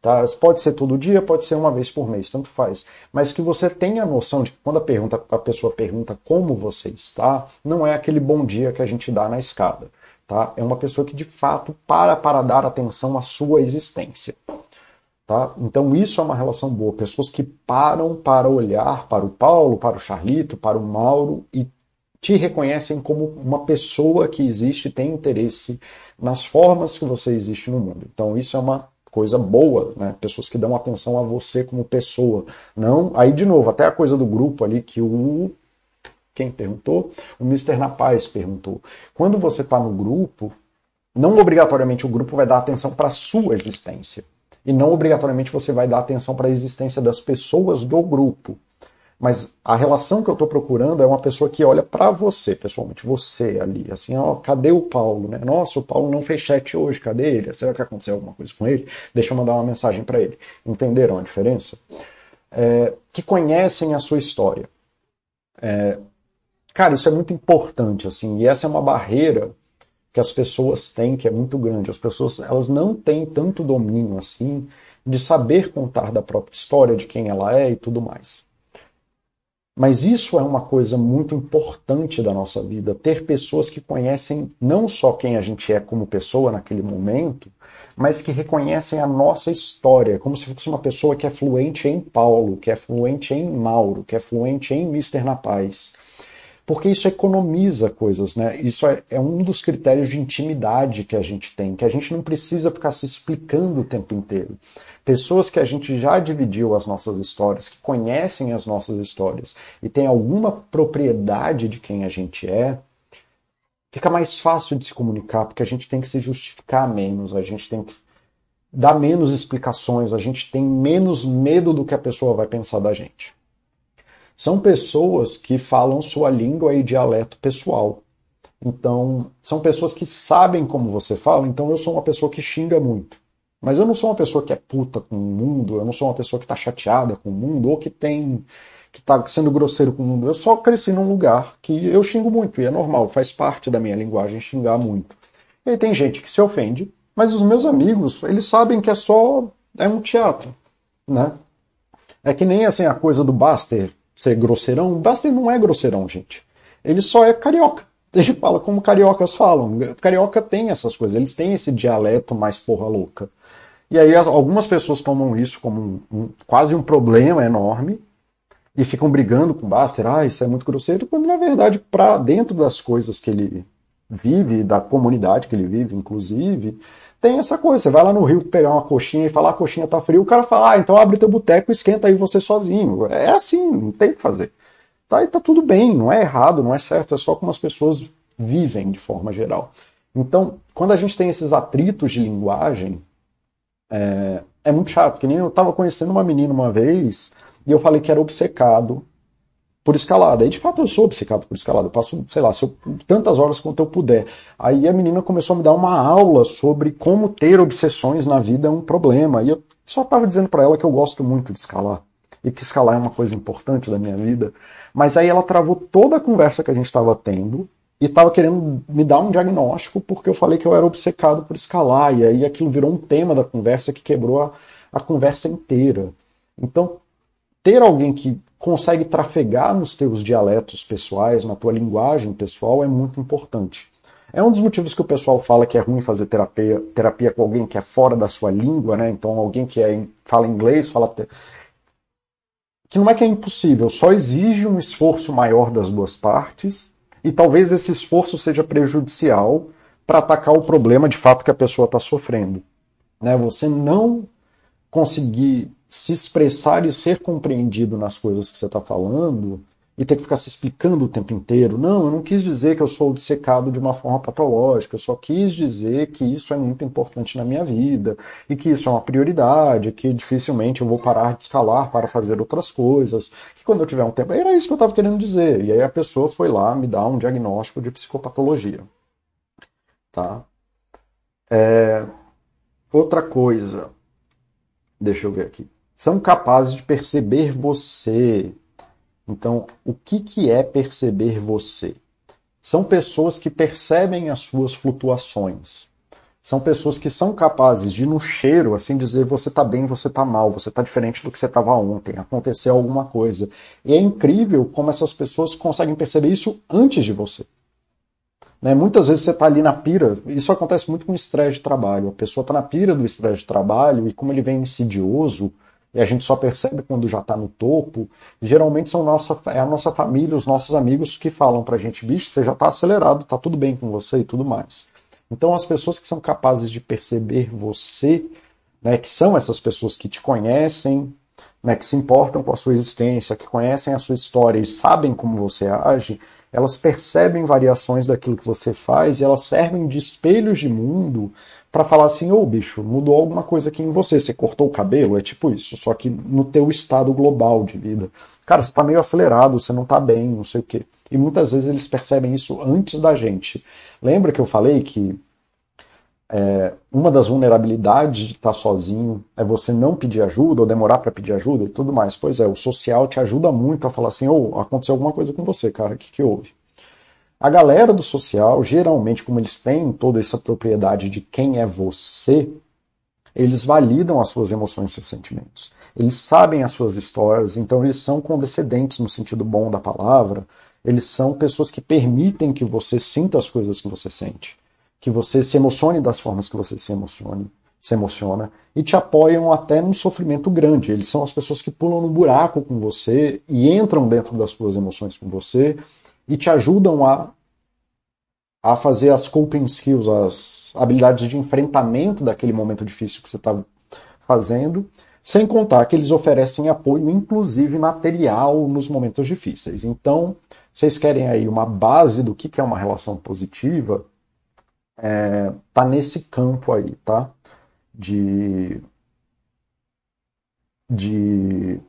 Tá? Pode ser todo dia, pode ser uma vez por mês, tanto faz. Mas que você tenha a noção de que quando a, pergunta, a pessoa pergunta como você está, não é aquele bom dia que a gente dá na escada. Tá? É uma pessoa que de fato para para dar atenção à sua existência. Tá? Então isso é uma relação boa. Pessoas que param para olhar para o Paulo, para o Charlito, para o Mauro e te reconhecem como uma pessoa que existe e tem interesse nas formas que você existe no mundo. Então isso é uma coisa boa, né? Pessoas que dão atenção a você como pessoa. Não, aí de novo, até a coisa do grupo ali que o quem perguntou? O Mr. Na Paz perguntou. Quando você está no grupo, não obrigatoriamente o grupo vai dar atenção para a sua existência. E não obrigatoriamente você vai dar atenção para a existência das pessoas do grupo. Mas a relação que eu estou procurando é uma pessoa que olha para você, pessoalmente, você ali, assim, ó, cadê o Paulo, né? Nossa, o Paulo não fez chat hoje, cadê ele? Será que aconteceu alguma coisa com ele? Deixa eu mandar uma mensagem para ele. Entenderam a diferença? É, que conhecem a sua história. É, cara, isso é muito importante, assim, e essa é uma barreira que as pessoas têm que é muito grande. As pessoas, elas não têm tanto domínio assim de saber contar da própria história, de quem ela é e tudo mais. Mas isso é uma coisa muito importante da nossa vida, ter pessoas que conhecem não só quem a gente é como pessoa naquele momento, mas que reconhecem a nossa história, como se fosse uma pessoa que é fluente em Paulo, que é fluente em Mauro, que é fluente em Mister na Paz. Porque isso economiza coisas, né? Isso é, é um dos critérios de intimidade que a gente tem, que a gente não precisa ficar se explicando o tempo inteiro. Pessoas que a gente já dividiu as nossas histórias, que conhecem as nossas histórias e tem alguma propriedade de quem a gente é, fica mais fácil de se comunicar, porque a gente tem que se justificar menos, a gente tem que dar menos explicações, a gente tem menos medo do que a pessoa vai pensar da gente. São pessoas que falam sua língua e dialeto pessoal. Então, são pessoas que sabem como você fala, então eu sou uma pessoa que xinga muito. Mas eu não sou uma pessoa que é puta com o mundo, eu não sou uma pessoa que está chateada com o mundo ou que tem que está sendo grosseiro com o mundo. Eu só cresci num lugar que eu xingo muito, e é normal, faz parte da minha linguagem xingar muito. E aí tem gente que se ofende, mas os meus amigos, eles sabem que é só é um teatro, né? É que nem assim a coisa do Buster ser grosseirão. O Buster não é grosseirão, gente. Ele só é carioca. Ele fala como cariocas falam. Carioca tem essas coisas, eles têm esse dialeto mais porra louca. E aí algumas pessoas tomam isso como um, um, quase um problema enorme, e ficam brigando com o Buster, ah, isso é muito grosseiro, quando na verdade, para dentro das coisas que ele vive, da comunidade que ele vive, inclusive, tem essa coisa. Você vai lá no Rio pegar uma coxinha e falar a coxinha tá fria, o cara fala, ah, então abre teu boteco e esquenta aí você sozinho. É assim, não tem o que fazer. Tá, e tá tudo bem, não é errado, não é certo, é só como as pessoas vivem de forma geral. Então, quando a gente tem esses atritos de linguagem, é, é muito chato, que nem eu estava conhecendo uma menina uma vez, e eu falei que era obcecado por escalada. E de fato eu sou obcecado por escalada. Eu passo, sei lá, eu, tantas horas quanto eu puder. Aí a menina começou a me dar uma aula sobre como ter obsessões na vida é um problema. E eu só estava dizendo para ela que eu gosto muito de escalar. E que escalar é uma coisa importante da minha vida. Mas aí ela travou toda a conversa que a gente estava tendo e estava querendo me dar um diagnóstico porque eu falei que eu era obcecado por escalar. E aí aquilo virou um tema da conversa que quebrou a, a conversa inteira. Então, ter alguém que consegue trafegar nos teus dialetos pessoais, na tua linguagem pessoal, é muito importante. É um dos motivos que o pessoal fala que é ruim fazer terapia, terapia com alguém que é fora da sua língua, né? Então, alguém que é, fala inglês, fala. Que não é que é impossível, só exige um esforço maior das duas partes, e talvez esse esforço seja prejudicial para atacar o problema de fato que a pessoa está sofrendo. Né? Você não conseguir se expressar e ser compreendido nas coisas que você está falando e ter que ficar se explicando o tempo inteiro. Não, eu não quis dizer que eu sou obcecado de uma forma patológica, eu só quis dizer que isso é muito importante na minha vida e que isso é uma prioridade, que dificilmente eu vou parar de escalar para fazer outras coisas, que quando eu tiver um tempo. Era isso que eu estava querendo dizer. E aí a pessoa foi lá me dar um diagnóstico de psicopatologia. Tá? É... Outra coisa. Deixa eu ver aqui são capazes de perceber você. Então, o que, que é perceber você? São pessoas que percebem as suas flutuações. São pessoas que são capazes de, no cheiro, assim dizer, você está bem, você está mal, você está diferente do que você estava ontem, aconteceu alguma coisa. E é incrível como essas pessoas conseguem perceber isso antes de você. Né? Muitas vezes você está ali na pira, isso acontece muito com estresse de trabalho. A pessoa está na pira do estresse de trabalho e como ele vem insidioso, e a gente só percebe quando já está no topo, geralmente são nossa, é a nossa família, os nossos amigos que falam para a gente, bicho, você já está acelerado, está tudo bem com você e tudo mais. Então as pessoas que são capazes de perceber você, né, que são essas pessoas que te conhecem, né, que se importam com a sua existência, que conhecem a sua história e sabem como você age, elas percebem variações daquilo que você faz e elas servem de espelhos de mundo para falar assim, ô oh, bicho, mudou alguma coisa aqui em você, você cortou o cabelo, é tipo isso, só que no teu estado global de vida. Cara, você tá meio acelerado, você não tá bem, não sei o quê. E muitas vezes eles percebem isso antes da gente. Lembra que eu falei que é, uma das vulnerabilidades de estar sozinho é você não pedir ajuda ou demorar para pedir ajuda e tudo mais. Pois é, o social te ajuda muito a falar assim, ou oh, aconteceu alguma coisa com você, cara, o que, que houve? A galera do social, geralmente, como eles têm toda essa propriedade de quem é você, eles validam as suas emoções e seus sentimentos. Eles sabem as suas histórias, então eles são condescendentes no sentido bom da palavra. Eles são pessoas que permitem que você sinta as coisas que você sente, que você se emocione das formas que você se emocione, se emociona e te apoiam até num sofrimento grande. Eles são as pessoas que pulam no buraco com você e entram dentro das suas emoções com você e te ajudam a a fazer as coping skills, as habilidades de enfrentamento daquele momento difícil que você está fazendo, sem contar que eles oferecem apoio, inclusive material, nos momentos difíceis. Então, vocês querem aí uma base do que é uma relação positiva, é, tá nesse campo aí, tá? De, de,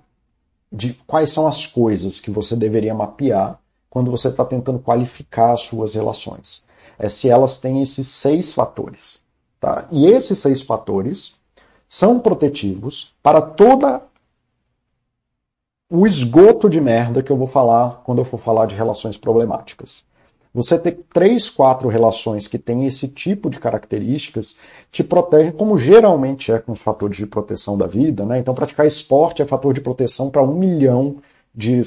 de quais são as coisas que você deveria mapear quando você está tentando qualificar as suas relações. É se elas têm esses seis fatores. Tá? E esses seis fatores são protetivos para toda o esgoto de merda que eu vou falar quando eu for falar de relações problemáticas. Você ter três, quatro relações que têm esse tipo de características te protegem, como geralmente é com os fatores de proteção da vida. Né? Então, praticar esporte é fator de proteção para um milhão de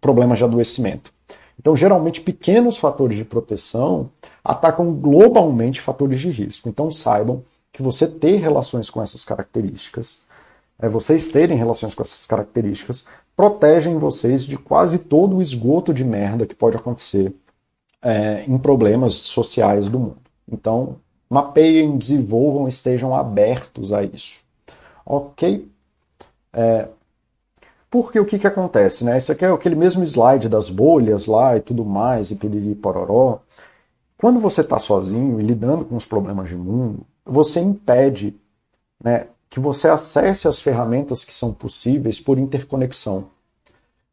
problemas de adoecimento. Então, geralmente, pequenos fatores de proteção atacam globalmente fatores de risco. Então, saibam que você ter relações com essas características, é, vocês terem relações com essas características, protegem vocês de quase todo o esgoto de merda que pode acontecer é, em problemas sociais do mundo. Então, mapeiem, desenvolvam, estejam abertos a isso. Ok? É, porque o que, que acontece, né? Isso aqui é aquele mesmo slide das bolhas lá e tudo mais, e piriri pororó. Quando você está sozinho e lidando com os problemas de mundo, você impede né, que você acesse as ferramentas que são possíveis por interconexão.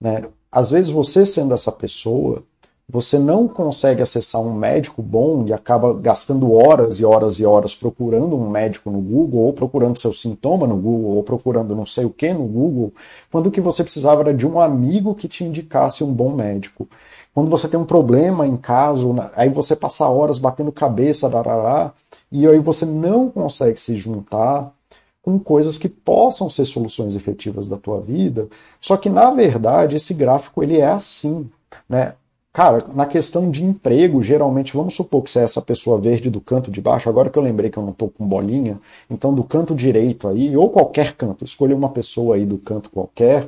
Né? Às vezes você sendo essa pessoa, você não consegue acessar um médico bom e acaba gastando horas e horas e horas procurando um médico no Google, ou procurando seu sintoma no Google, ou procurando não sei o que no Google, quando o que você precisava era de um amigo que te indicasse um bom médico. Quando você tem um problema em casa, aí você passa horas batendo cabeça, darará, e aí você não consegue se juntar com coisas que possam ser soluções efetivas da tua vida. Só que na verdade esse gráfico ele é assim, né? Cara, na questão de emprego, geralmente, vamos supor que você é essa pessoa verde do canto de baixo, agora que eu lembrei que eu não estou com bolinha, então do canto direito aí, ou qualquer canto, escolha uma pessoa aí do canto qualquer.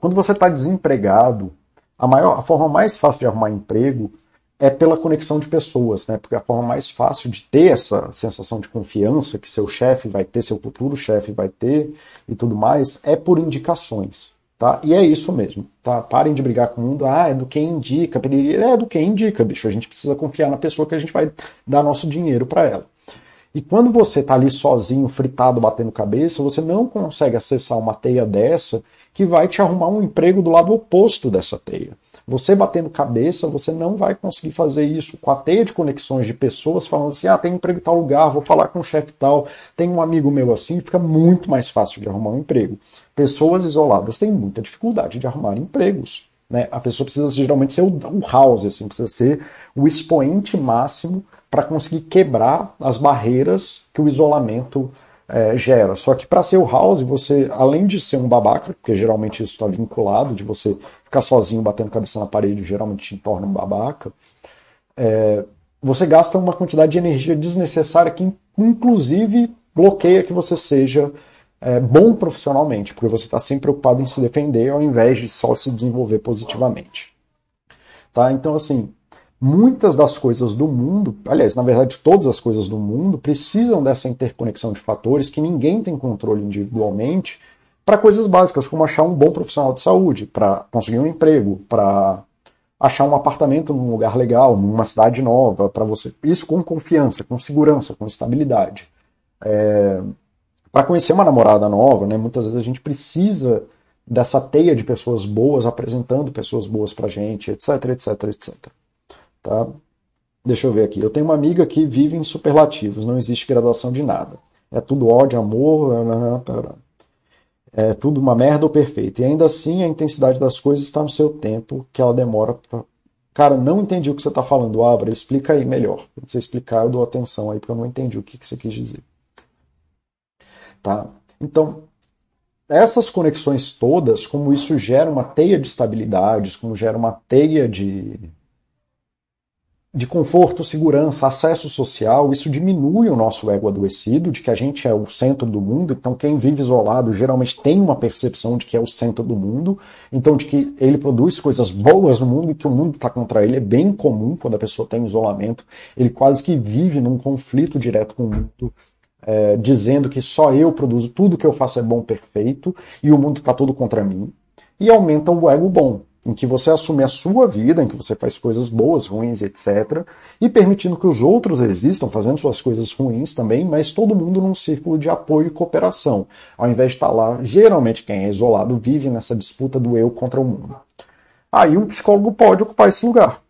Quando você está desempregado, a, maior, a forma mais fácil de arrumar emprego é pela conexão de pessoas, né? Porque a forma mais fácil de ter essa sensação de confiança que seu chefe vai ter, seu futuro chefe vai ter e tudo mais, é por indicações. Tá? E é isso mesmo. Tá? Parem de brigar com o mundo. Ah, é do quem indica. É do quem indica, bicho. A gente precisa confiar na pessoa que a gente vai dar nosso dinheiro para ela. E quando você está ali sozinho, fritado, batendo cabeça, você não consegue acessar uma teia dessa que vai te arrumar um emprego do lado oposto dessa teia. Você batendo cabeça, você não vai conseguir fazer isso com a teia de conexões de pessoas falando assim: ah, tem emprego em tal lugar, vou falar com o chefe tal, tem um amigo meu assim, fica muito mais fácil de arrumar um emprego. Pessoas isoladas têm muita dificuldade de arrumar empregos. Né? A pessoa precisa geralmente ser o, o house, assim, precisa ser o expoente máximo para conseguir quebrar as barreiras que o isolamento é, gera. Só que para ser o house, você, além de ser um babaca, porque geralmente isso está vinculado, de você ficar sozinho batendo cabeça na parede, geralmente te torna um babaca, é, você gasta uma quantidade de energia desnecessária que, inclusive, bloqueia que você seja é, bom profissionalmente, porque você está sempre preocupado em se defender ao invés de só se desenvolver positivamente. Tá? Então, assim, muitas das coisas do mundo, aliás, na verdade, todas as coisas do mundo precisam dessa interconexão de fatores que ninguém tem controle individualmente para coisas básicas, como achar um bom profissional de saúde, para conseguir um emprego, para achar um apartamento num lugar legal, numa cidade nova, para você. Isso com confiança, com segurança, com estabilidade. É... Para conhecer uma namorada nova, né, muitas vezes a gente precisa dessa teia de pessoas boas apresentando pessoas boas para gente, etc, etc, etc. Tá? Deixa eu ver aqui. Eu tenho uma amiga que vive em superlativos, não existe graduação de nada. É tudo ódio, amor, é tudo uma merda ou perfeito. E ainda assim a intensidade das coisas está no seu tempo que ela demora Cara, não entendi o que você está falando, Abra, explica aí melhor. Quando você explicar, eu dou atenção aí, porque eu não entendi o que, que você quis dizer. Tá? Então, essas conexões todas, como isso gera uma teia de estabilidades, como gera uma teia de, de conforto, segurança, acesso social, isso diminui o nosso ego adoecido, de que a gente é o centro do mundo. Então, quem vive isolado geralmente tem uma percepção de que é o centro do mundo, então de que ele produz coisas boas no mundo e que o mundo está contra ele. É bem comum quando a pessoa tem isolamento, ele quase que vive num conflito direto com o mundo. É, dizendo que só eu produzo tudo que eu faço é bom, perfeito, e o mundo está todo contra mim. E aumenta o ego bom em que você assume a sua vida, em que você faz coisas boas, ruins, etc., e permitindo que os outros existam, fazendo suas coisas ruins também, mas todo mundo num círculo de apoio e cooperação, ao invés de estar lá, geralmente quem é isolado vive nessa disputa do eu contra o mundo. Aí um psicólogo pode ocupar esse lugar.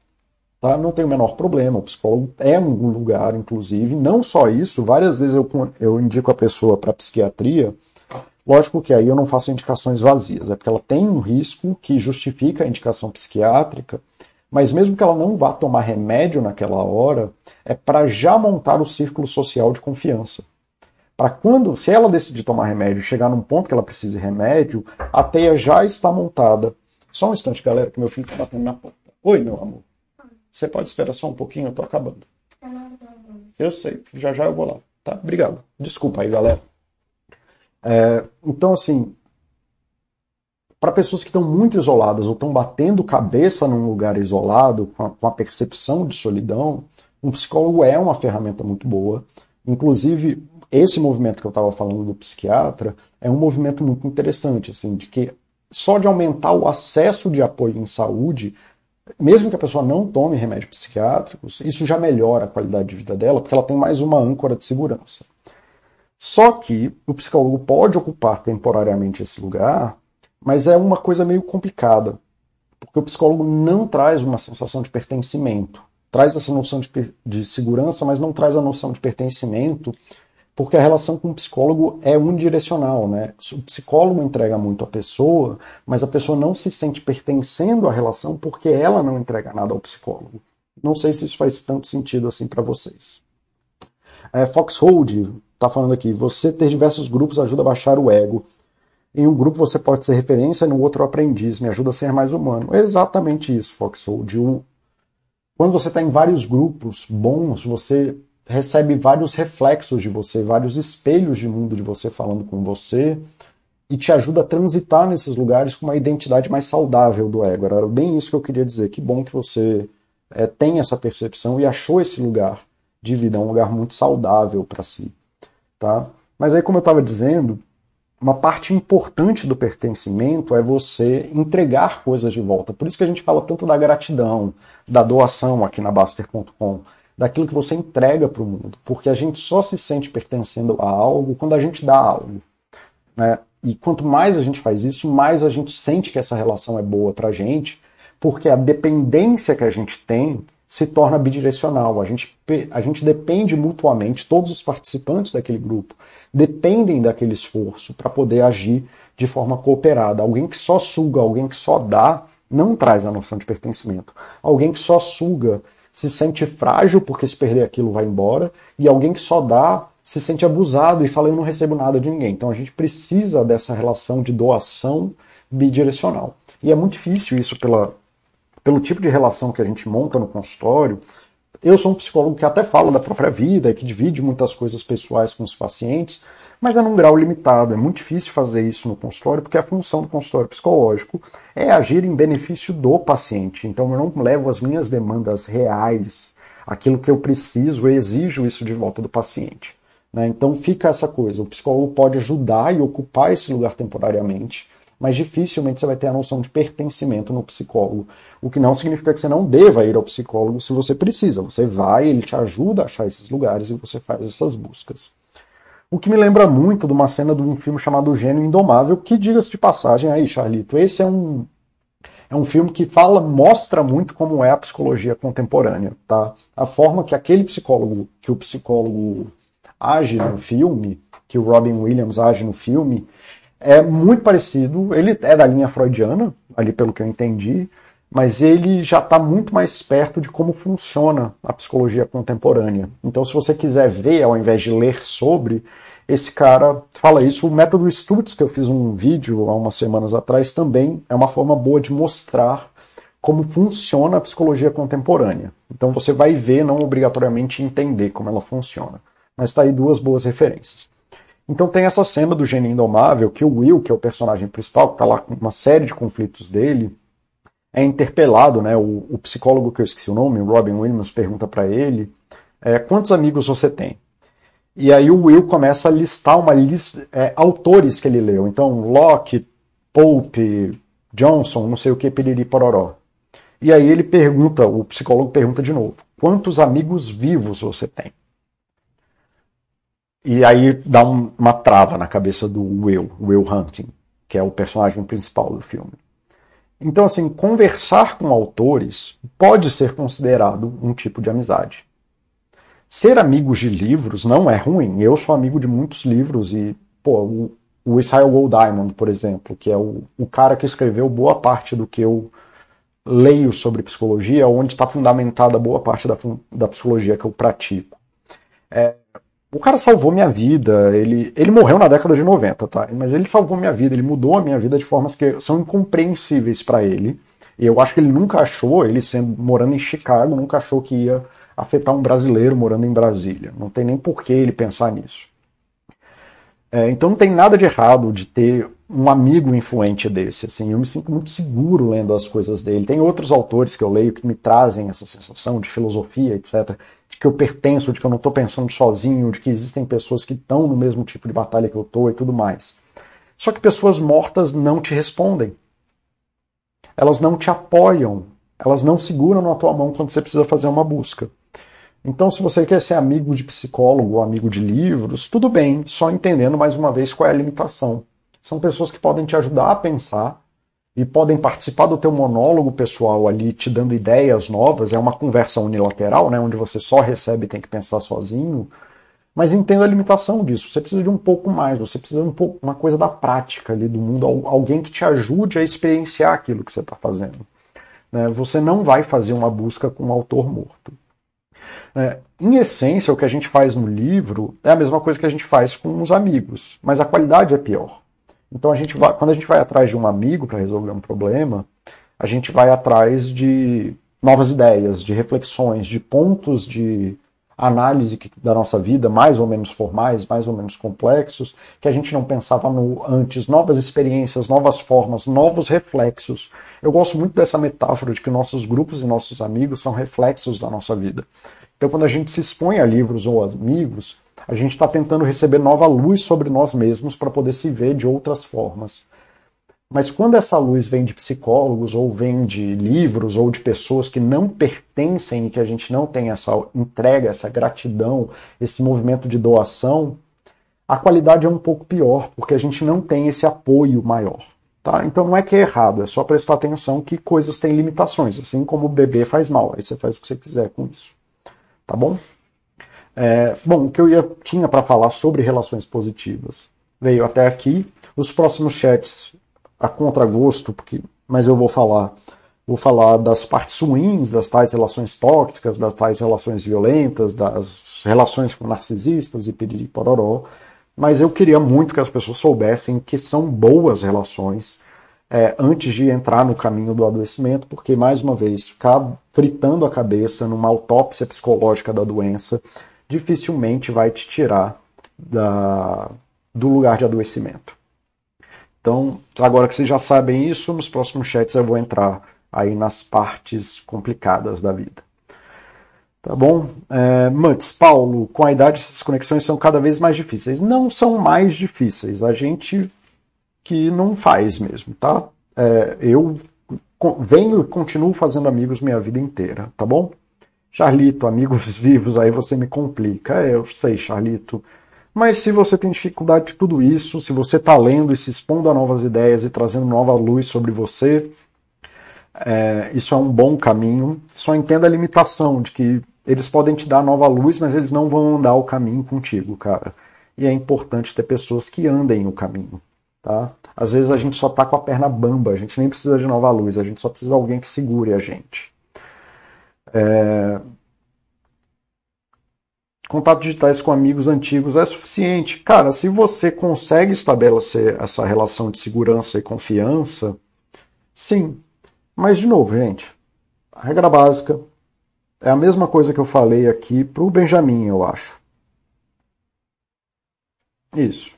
Tá? Não tem o menor problema, o psicólogo é um lugar, inclusive. Não só isso, várias vezes eu, eu indico a pessoa para psiquiatria Lógico que aí eu não faço indicações vazias, é porque ela tem um risco que justifica a indicação psiquiátrica, mas mesmo que ela não vá tomar remédio naquela hora, é para já montar o círculo social de confiança. Para quando, se ela decidir tomar remédio e chegar num ponto que ela precise de remédio, a teia já está montada. Só um instante, galera, que meu filho está batendo na porta. Oi, meu amor. Você pode esperar só um pouquinho? Eu estou acabando. Eu sei, já já eu vou lá. Tá? Obrigado. Desculpa aí, galera. É, então, assim, para pessoas que estão muito isoladas ou estão batendo cabeça num lugar isolado, com a, com a, percepção de solidão, um psicólogo é uma ferramenta muito boa. Inclusive, esse movimento que eu estava falando do psiquiatra é um movimento muito interessante, assim, de que só de aumentar o acesso de apoio em saúde, mesmo que a pessoa não tome remédios psiquiátricos, isso já melhora a qualidade de vida dela, porque ela tem mais uma âncora de segurança. Só que o psicólogo pode ocupar temporariamente esse lugar, mas é uma coisa meio complicada, porque o psicólogo não traz uma sensação de pertencimento. Traz essa noção de, de segurança, mas não traz a noção de pertencimento, porque a relação com o psicólogo é unidirecional, né? O psicólogo entrega muito à pessoa, mas a pessoa não se sente pertencendo à relação porque ela não entrega nada ao psicólogo. Não sei se isso faz tanto sentido assim para vocês. É, Foxhold está falando aqui, você ter diversos grupos ajuda a baixar o ego. Em um grupo você pode ser referência, no outro aprendiz, me ajuda a ser mais humano. Exatamente isso, Foxhold. Quando você está em vários grupos bons, você recebe vários reflexos de você, vários espelhos de mundo de você falando com você e te ajuda a transitar nesses lugares com uma identidade mais saudável do ego. Era bem isso que eu queria dizer. Que bom que você é, tem essa percepção e achou esse lugar de vida, um lugar muito saudável para si. Tá? Mas aí, como eu estava dizendo, uma parte importante do pertencimento é você entregar coisas de volta. Por isso que a gente fala tanto da gratidão, da doação aqui na Baster.com, daquilo que você entrega para o mundo. Porque a gente só se sente pertencendo a algo quando a gente dá algo. Né? E quanto mais a gente faz isso, mais a gente sente que essa relação é boa para a gente, porque a dependência que a gente tem se torna bidirecional. A gente, a gente depende mutuamente, todos os participantes daquele grupo dependem daquele esforço para poder agir de forma cooperada. Alguém que só suga, alguém que só dá, não traz a noção de pertencimento. Alguém que só suga se sente frágil porque se perder aquilo vai embora, e alguém que só dá se sente abusado e fala eu não recebo nada de ninguém. Então a gente precisa dessa relação de doação bidirecional. E é muito difícil isso pela, pelo tipo de relação que a gente monta no consultório, eu sou um psicólogo que até fala da própria vida e que divide muitas coisas pessoais com os pacientes, mas é num grau limitado. É muito difícil fazer isso no consultório, porque a função do consultório psicológico é agir em benefício do paciente. Então eu não levo as minhas demandas reais, aquilo que eu preciso, eu exijo isso de volta do paciente. Né? Então fica essa coisa: o psicólogo pode ajudar e ocupar esse lugar temporariamente, mas dificilmente você vai ter a noção de pertencimento no psicólogo. O que não significa que você não deva ir ao psicólogo se você precisa. Você vai, ele te ajuda a achar esses lugares e você faz essas buscas. O que me lembra muito de uma cena de um filme chamado Gênio Indomável, que, diga-se de passagem aí, Charlito, esse é um, é um filme que fala, mostra muito como é a psicologia contemporânea, tá? A forma que aquele psicólogo, que o psicólogo age no filme, que o Robin Williams age no filme, é muito parecido. Ele é da linha freudiana, ali pelo que eu entendi, mas ele já está muito mais perto de como funciona a psicologia contemporânea. Então, se você quiser ver, ao invés de ler sobre, esse cara fala isso. O método Stutz, que eu fiz um vídeo há umas semanas atrás, também é uma forma boa de mostrar como funciona a psicologia contemporânea. Então você vai ver, não obrigatoriamente entender como ela funciona. Mas está aí duas boas referências. Então tem essa cena do gênio indomável, que o Will, que é o personagem principal, que está lá com uma série de conflitos dele, é interpelado, né? O, o, psicólogo que eu esqueci o nome, Robin Williams, pergunta para ele é, quantos amigos você tem. E aí o Will começa a listar uma lista é, autores que ele leu. Então Locke, Pope, Johnson, não sei o que, piriri pororó. E aí ele pergunta, o psicólogo pergunta de novo, quantos amigos vivos você tem? E aí dá um, uma trava na cabeça do Will, Will Hunting, que é o personagem principal do filme. Então, assim, conversar com autores pode ser considerado um tipo de amizade. Ser amigo de livros não é ruim. Eu sou amigo de muitos livros e, pô, o, o Israel Gold por exemplo, que é o, o cara que escreveu boa parte do que eu leio sobre psicologia, onde está fundamentada boa parte da, da psicologia que eu pratico. É, o cara salvou minha vida, ele, ele morreu na década de 90, tá? Mas ele salvou minha vida, ele mudou a minha vida de formas que são incompreensíveis para ele. E eu acho que ele nunca achou, ele sendo morando em Chicago, nunca achou que ia afetar um brasileiro morando em Brasília. Não tem nem por que ele pensar nisso. É, então não tem nada de errado de ter um amigo influente desse. Assim, eu me sinto muito seguro lendo as coisas dele. Tem outros autores que eu leio que me trazem essa sensação de filosofia, etc que eu pertenço, de que eu não estou pensando sozinho, de que existem pessoas que estão no mesmo tipo de batalha que eu estou e tudo mais. Só que pessoas mortas não te respondem. Elas não te apoiam. Elas não seguram na tua mão quando você precisa fazer uma busca. Então, se você quer ser amigo de psicólogo ou amigo de livros, tudo bem, só entendendo mais uma vez qual é a limitação. São pessoas que podem te ajudar a pensar, e podem participar do teu monólogo pessoal ali, te dando ideias novas. É uma conversa unilateral, né, onde você só recebe e tem que pensar sozinho. Mas entenda a limitação disso. Você precisa de um pouco mais. Você precisa de um pouco, uma coisa da prática ali do mundo, alguém que te ajude a experienciar aquilo que você está fazendo. Né? Você não vai fazer uma busca com um autor morto. É, em essência, o que a gente faz no livro é a mesma coisa que a gente faz com os amigos, mas a qualidade é pior. Então a gente vai, quando a gente vai atrás de um amigo para resolver um problema, a gente vai atrás de novas ideias, de reflexões, de pontos de análise da nossa vida, mais ou menos formais, mais ou menos complexos, que a gente não pensava no antes, novas experiências, novas formas, novos reflexos. Eu gosto muito dessa metáfora de que nossos grupos e nossos amigos são reflexos da nossa vida. Então, quando a gente se expõe a livros ou amigos, a gente está tentando receber nova luz sobre nós mesmos para poder se ver de outras formas. Mas quando essa luz vem de psicólogos, ou vem de livros, ou de pessoas que não pertencem e que a gente não tem essa entrega, essa gratidão, esse movimento de doação, a qualidade é um pouco pior, porque a gente não tem esse apoio maior. Tá? Então não é que é errado, é só prestar atenção que coisas têm limitações, assim como o bebê faz mal, aí você faz o que você quiser com isso. Tá bom? É, bom, o que eu ia, tinha para falar sobre relações positivas veio até aqui. Os próximos chats a contragosto, porque, mas eu vou falar. Vou falar das partes ruins das tais relações tóxicas, das tais relações violentas, das relações com narcisistas e piriri pororó. Mas eu queria muito que as pessoas soubessem que são boas relações é, antes de entrar no caminho do adoecimento, porque, mais uma vez, ficar fritando a cabeça numa autópsia psicológica da doença dificilmente vai te tirar da, do lugar de adoecimento. Então, agora que vocês já sabem isso, nos próximos chats eu vou entrar aí nas partes complicadas da vida. Tá bom? É, Paulo, com a idade essas conexões são cada vez mais difíceis. Não são mais difíceis, a gente que não faz mesmo, tá? É, eu venho e continuo fazendo amigos minha vida inteira, tá bom? Charlito, amigos vivos, aí você me complica. É, eu sei, Charlito. Mas se você tem dificuldade de tudo isso, se você está lendo e se expondo a novas ideias e trazendo nova luz sobre você, é, isso é um bom caminho. Só entenda a limitação de que eles podem te dar nova luz, mas eles não vão andar o caminho contigo, cara. E é importante ter pessoas que andem o caminho. Tá? Às vezes a gente só está com a perna bamba, a gente nem precisa de nova luz, a gente só precisa de alguém que segure a gente. É... Contato digitais com amigos antigos é suficiente. Cara, se você consegue estabelecer essa relação de segurança e confiança, sim. Mas, de novo, gente, a regra básica é a mesma coisa que eu falei aqui para o Benjamin, eu acho. Isso.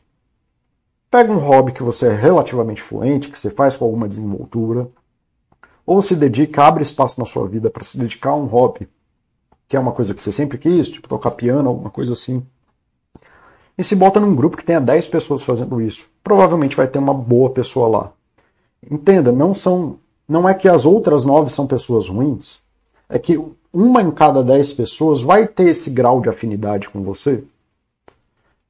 Pega um hobby que você é relativamente fluente, que você faz com alguma desenvoltura, ou se dedica, abre espaço na sua vida para se dedicar a um hobby, que é uma coisa que você sempre quis, tipo tocar piano, alguma coisa assim. E se bota num grupo que tenha 10 pessoas fazendo isso. Provavelmente vai ter uma boa pessoa lá. Entenda, não são. Não é que as outras nove são pessoas ruins. É que uma em cada 10 pessoas vai ter esse grau de afinidade com você.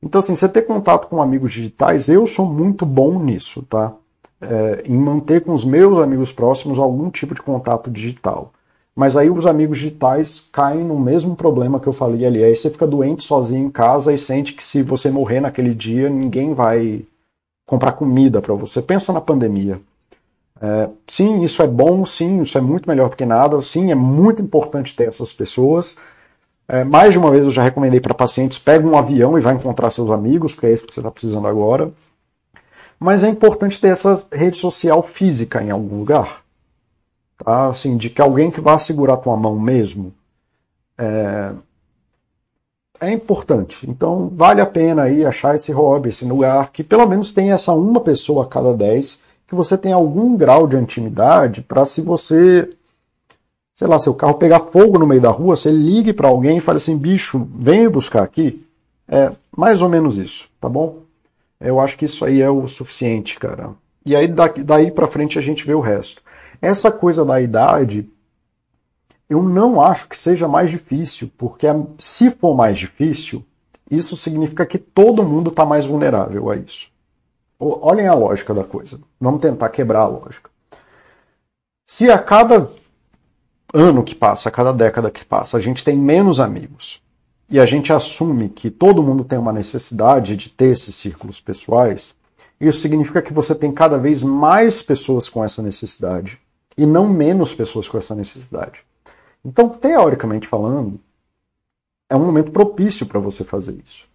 Então, assim, você ter contato com amigos digitais, eu sou muito bom nisso, tá? É, em manter com os meus amigos próximos algum tipo de contato digital. Mas aí os amigos digitais caem no mesmo problema que eu falei ali. Aí você fica doente sozinho em casa e sente que se você morrer naquele dia, ninguém vai comprar comida para você. Pensa na pandemia. É, sim, isso é bom, sim, isso é muito melhor do que nada, sim, é muito importante ter essas pessoas, é, mais de uma vez eu já recomendei para pacientes: pega um avião e vai encontrar seus amigos, porque é isso que você está precisando agora. Mas é importante ter essa rede social física em algum lugar. Tá? Assim, de que alguém que vá segurar tua mão mesmo. É, é importante. Então, vale a pena aí achar esse hobby, esse lugar, que pelo menos tenha essa uma pessoa a cada dez, que você tenha algum grau de intimidade para se você sei lá, seu carro pegar fogo no meio da rua, você ligue para alguém e fale assim, bicho, vem me buscar aqui. É mais ou menos isso, tá bom? Eu acho que isso aí é o suficiente, cara. E aí daí para frente a gente vê o resto. Essa coisa da idade, eu não acho que seja mais difícil, porque se for mais difícil, isso significa que todo mundo está mais vulnerável a isso. Olhem a lógica da coisa. Vamos tentar quebrar a lógica. Se a cada ano que passa, a cada década que passa, a gente tem menos amigos e a gente assume que todo mundo tem uma necessidade de ter esses círculos pessoais, isso significa que você tem cada vez mais pessoas com essa necessidade e não menos pessoas com essa necessidade. Então, teoricamente falando, é um momento propício para você fazer isso.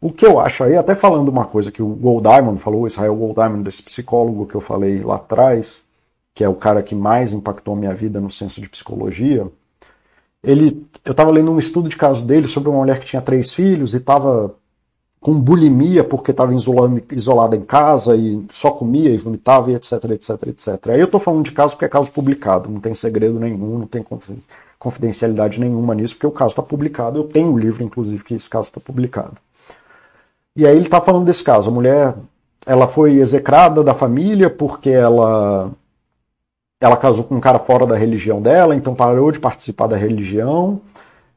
O que eu acho aí, até falando uma coisa que o Gold Diamond falou, Israel Gold Diamond, desse psicólogo que eu falei lá atrás, que é o cara que mais impactou a minha vida no senso de psicologia, ele, eu estava lendo um estudo de caso dele sobre uma mulher que tinha três filhos e estava com bulimia porque estava isolada em casa e só comia e vomitava e etc, etc, etc. Aí eu estou falando de caso porque é caso publicado, não tem segredo nenhum, não tem confidencialidade nenhuma nisso, porque o caso está publicado, eu tenho o um livro, inclusive, que esse caso está publicado. E aí ele está falando desse caso, a mulher, ela foi execrada da família porque ela ela casou com um cara fora da religião dela, então parou de participar da religião.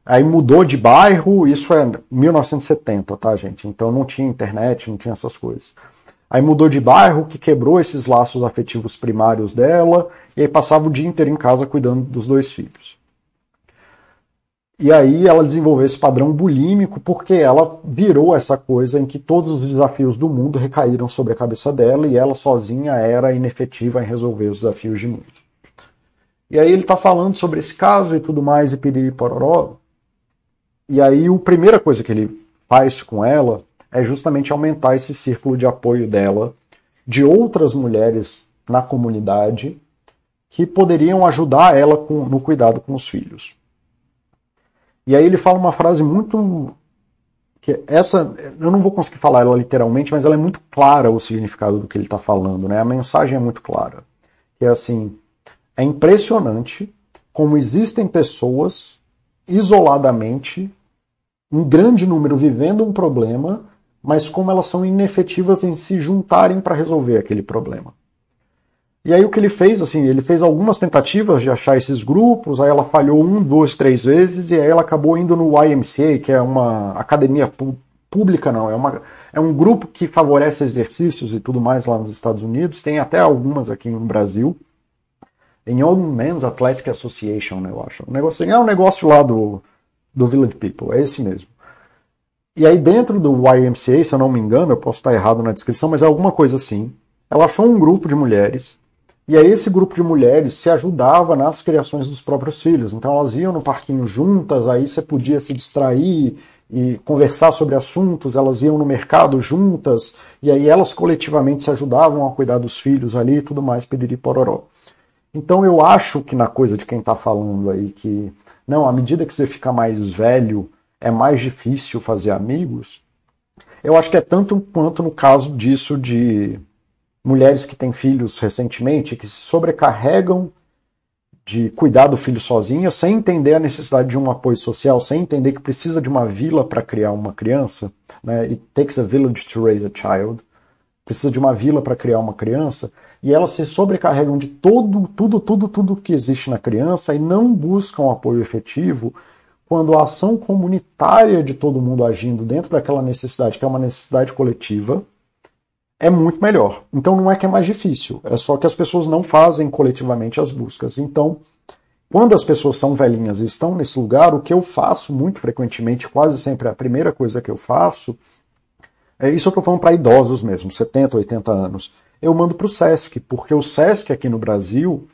Aí mudou de bairro, isso é 1970, tá, gente? Então não tinha internet, não tinha essas coisas. Aí mudou de bairro, que quebrou esses laços afetivos primários dela, e aí passava o dia inteiro em casa cuidando dos dois filhos. E aí ela desenvolveu esse padrão bulímico porque ela virou essa coisa em que todos os desafios do mundo recaíram sobre a cabeça dela e ela sozinha era inefetiva em resolver os desafios de mundo. E aí ele está falando sobre esse caso e tudo mais e piriri pororó. E aí a primeira coisa que ele faz com ela é justamente aumentar esse círculo de apoio dela de outras mulheres na comunidade que poderiam ajudar ela com, no cuidado com os filhos. E aí ele fala uma frase muito. que essa Eu não vou conseguir falar ela literalmente, mas ela é muito clara o significado do que ele está falando, né? A mensagem é muito clara. Que é assim: é impressionante como existem pessoas isoladamente, um grande número vivendo um problema, mas como elas são inefetivas em se juntarem para resolver aquele problema. E aí o que ele fez, assim, ele fez algumas tentativas de achar esses grupos, aí ela falhou um, duas, três vezes, e aí ela acabou indo no YMCA, que é uma academia pública, não, é, uma, é um grupo que favorece exercícios e tudo mais lá nos Estados Unidos, tem até algumas aqui no Brasil. Em Young Men's Athletic Association, eu acho. Um negócio, é um negócio lá do, do Village People, é esse mesmo. E aí dentro do YMCA, se eu não me engano, eu posso estar errado na descrição, mas é alguma coisa assim ela achou um grupo de mulheres e aí esse grupo de mulheres se ajudava nas criações dos próprios filhos. Então elas iam no parquinho juntas, aí você podia se distrair e conversar sobre assuntos, elas iam no mercado juntas, e aí elas coletivamente se ajudavam a cuidar dos filhos ali e tudo mais, pedir pororó. Então eu acho que na coisa de quem está falando aí que, não, à medida que você fica mais velho, é mais difícil fazer amigos, eu acho que é tanto quanto no caso disso de mulheres que têm filhos recentemente, que se sobrecarregam de cuidar do filho sozinha, sem entender a necessidade de um apoio social, sem entender que precisa de uma vila para criar uma criança, né? It takes a village to raise a child. Precisa de uma vila para criar uma criança, e elas se sobrecarregam de todo, tudo, tudo, tudo que existe na criança e não buscam apoio efetivo quando a ação comunitária de todo mundo agindo dentro daquela necessidade, que é uma necessidade coletiva, é muito melhor. Então não é que é mais difícil, é só que as pessoas não fazem coletivamente as buscas. Então, quando as pessoas são velhinhas e estão nesse lugar, o que eu faço muito frequentemente, quase sempre a primeira coisa que eu faço, é isso eu estou falando para idosos mesmo, 70, 80 anos. Eu mando para o SESC, porque o SESC aqui no Brasil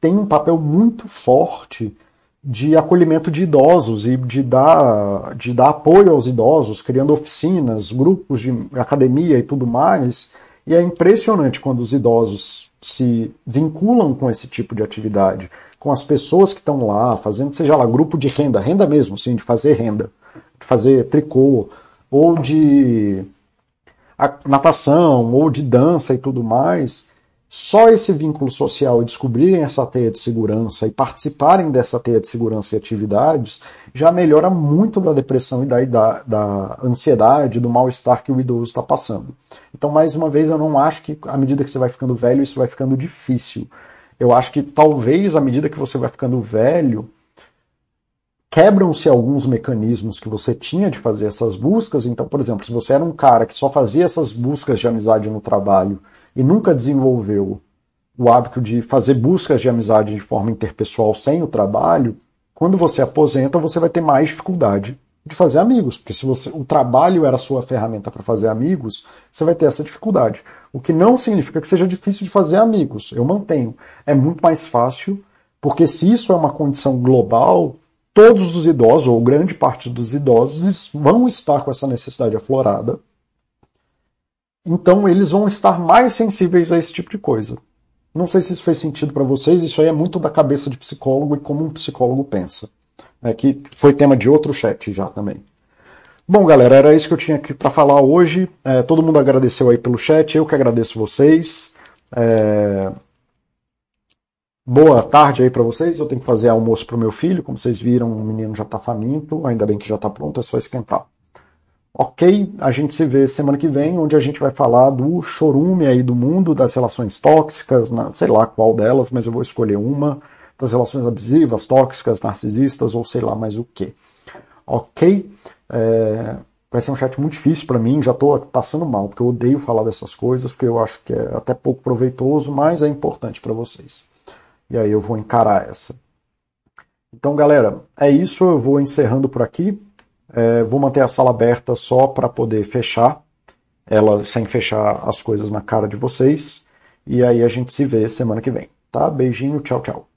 tem um papel muito forte de acolhimento de idosos e de dar, de dar apoio aos idosos, criando oficinas, grupos de academia e tudo mais. E é impressionante quando os idosos se vinculam com esse tipo de atividade, com as pessoas que estão lá, fazendo, seja lá, grupo de renda, renda mesmo, sim, de fazer renda, de fazer tricô, ou de natação, ou de dança e tudo mais só esse vínculo social e descobrirem essa teia de segurança e participarem dessa teia de segurança e atividades já melhora muito da depressão e da, da, da ansiedade, do mal-estar que o idoso está passando. Então, mais uma vez, eu não acho que à medida que você vai ficando velho, isso vai ficando difícil. Eu acho que talvez à medida que você vai ficando velho, quebram-se alguns mecanismos que você tinha de fazer essas buscas. Então, por exemplo, se você era um cara que só fazia essas buscas de amizade no trabalho e nunca desenvolveu o hábito de fazer buscas de amizade de forma interpessoal sem o trabalho, quando você aposenta, você vai ter mais dificuldade de fazer amigos, porque se você, o trabalho era a sua ferramenta para fazer amigos, você vai ter essa dificuldade. O que não significa que seja difícil de fazer amigos. Eu mantenho. É muito mais fácil, porque se isso é uma condição global, todos os idosos, ou grande parte dos idosos, vão estar com essa necessidade aflorada então eles vão estar mais sensíveis a esse tipo de coisa. Não sei se isso fez sentido para vocês, isso aí é muito da cabeça de psicólogo e como um psicólogo pensa. É que foi tema de outro chat já também. Bom, galera, era isso que eu tinha aqui para falar hoje. É, todo mundo agradeceu aí pelo chat, eu que agradeço vocês. É... Boa tarde aí para vocês. Eu tenho que fazer almoço para o meu filho, como vocês viram, o menino já está faminto, ainda bem que já está pronto, é só esquentar. Ok, a gente se vê semana que vem, onde a gente vai falar do chorume aí do mundo das relações tóxicas, sei lá qual delas, mas eu vou escolher uma, das relações abusivas, tóxicas, narcisistas ou sei lá mais o que. Ok? É, vai ser um chat muito difícil para mim, já estou passando mal, porque eu odeio falar dessas coisas, porque eu acho que é até pouco proveitoso, mas é importante para vocês. E aí eu vou encarar essa. Então, galera, é isso, eu vou encerrando por aqui. É, vou manter a sala aberta só para poder fechar ela sem fechar as coisas na cara de vocês. E aí a gente se vê semana que vem. Tá? Beijinho, tchau, tchau.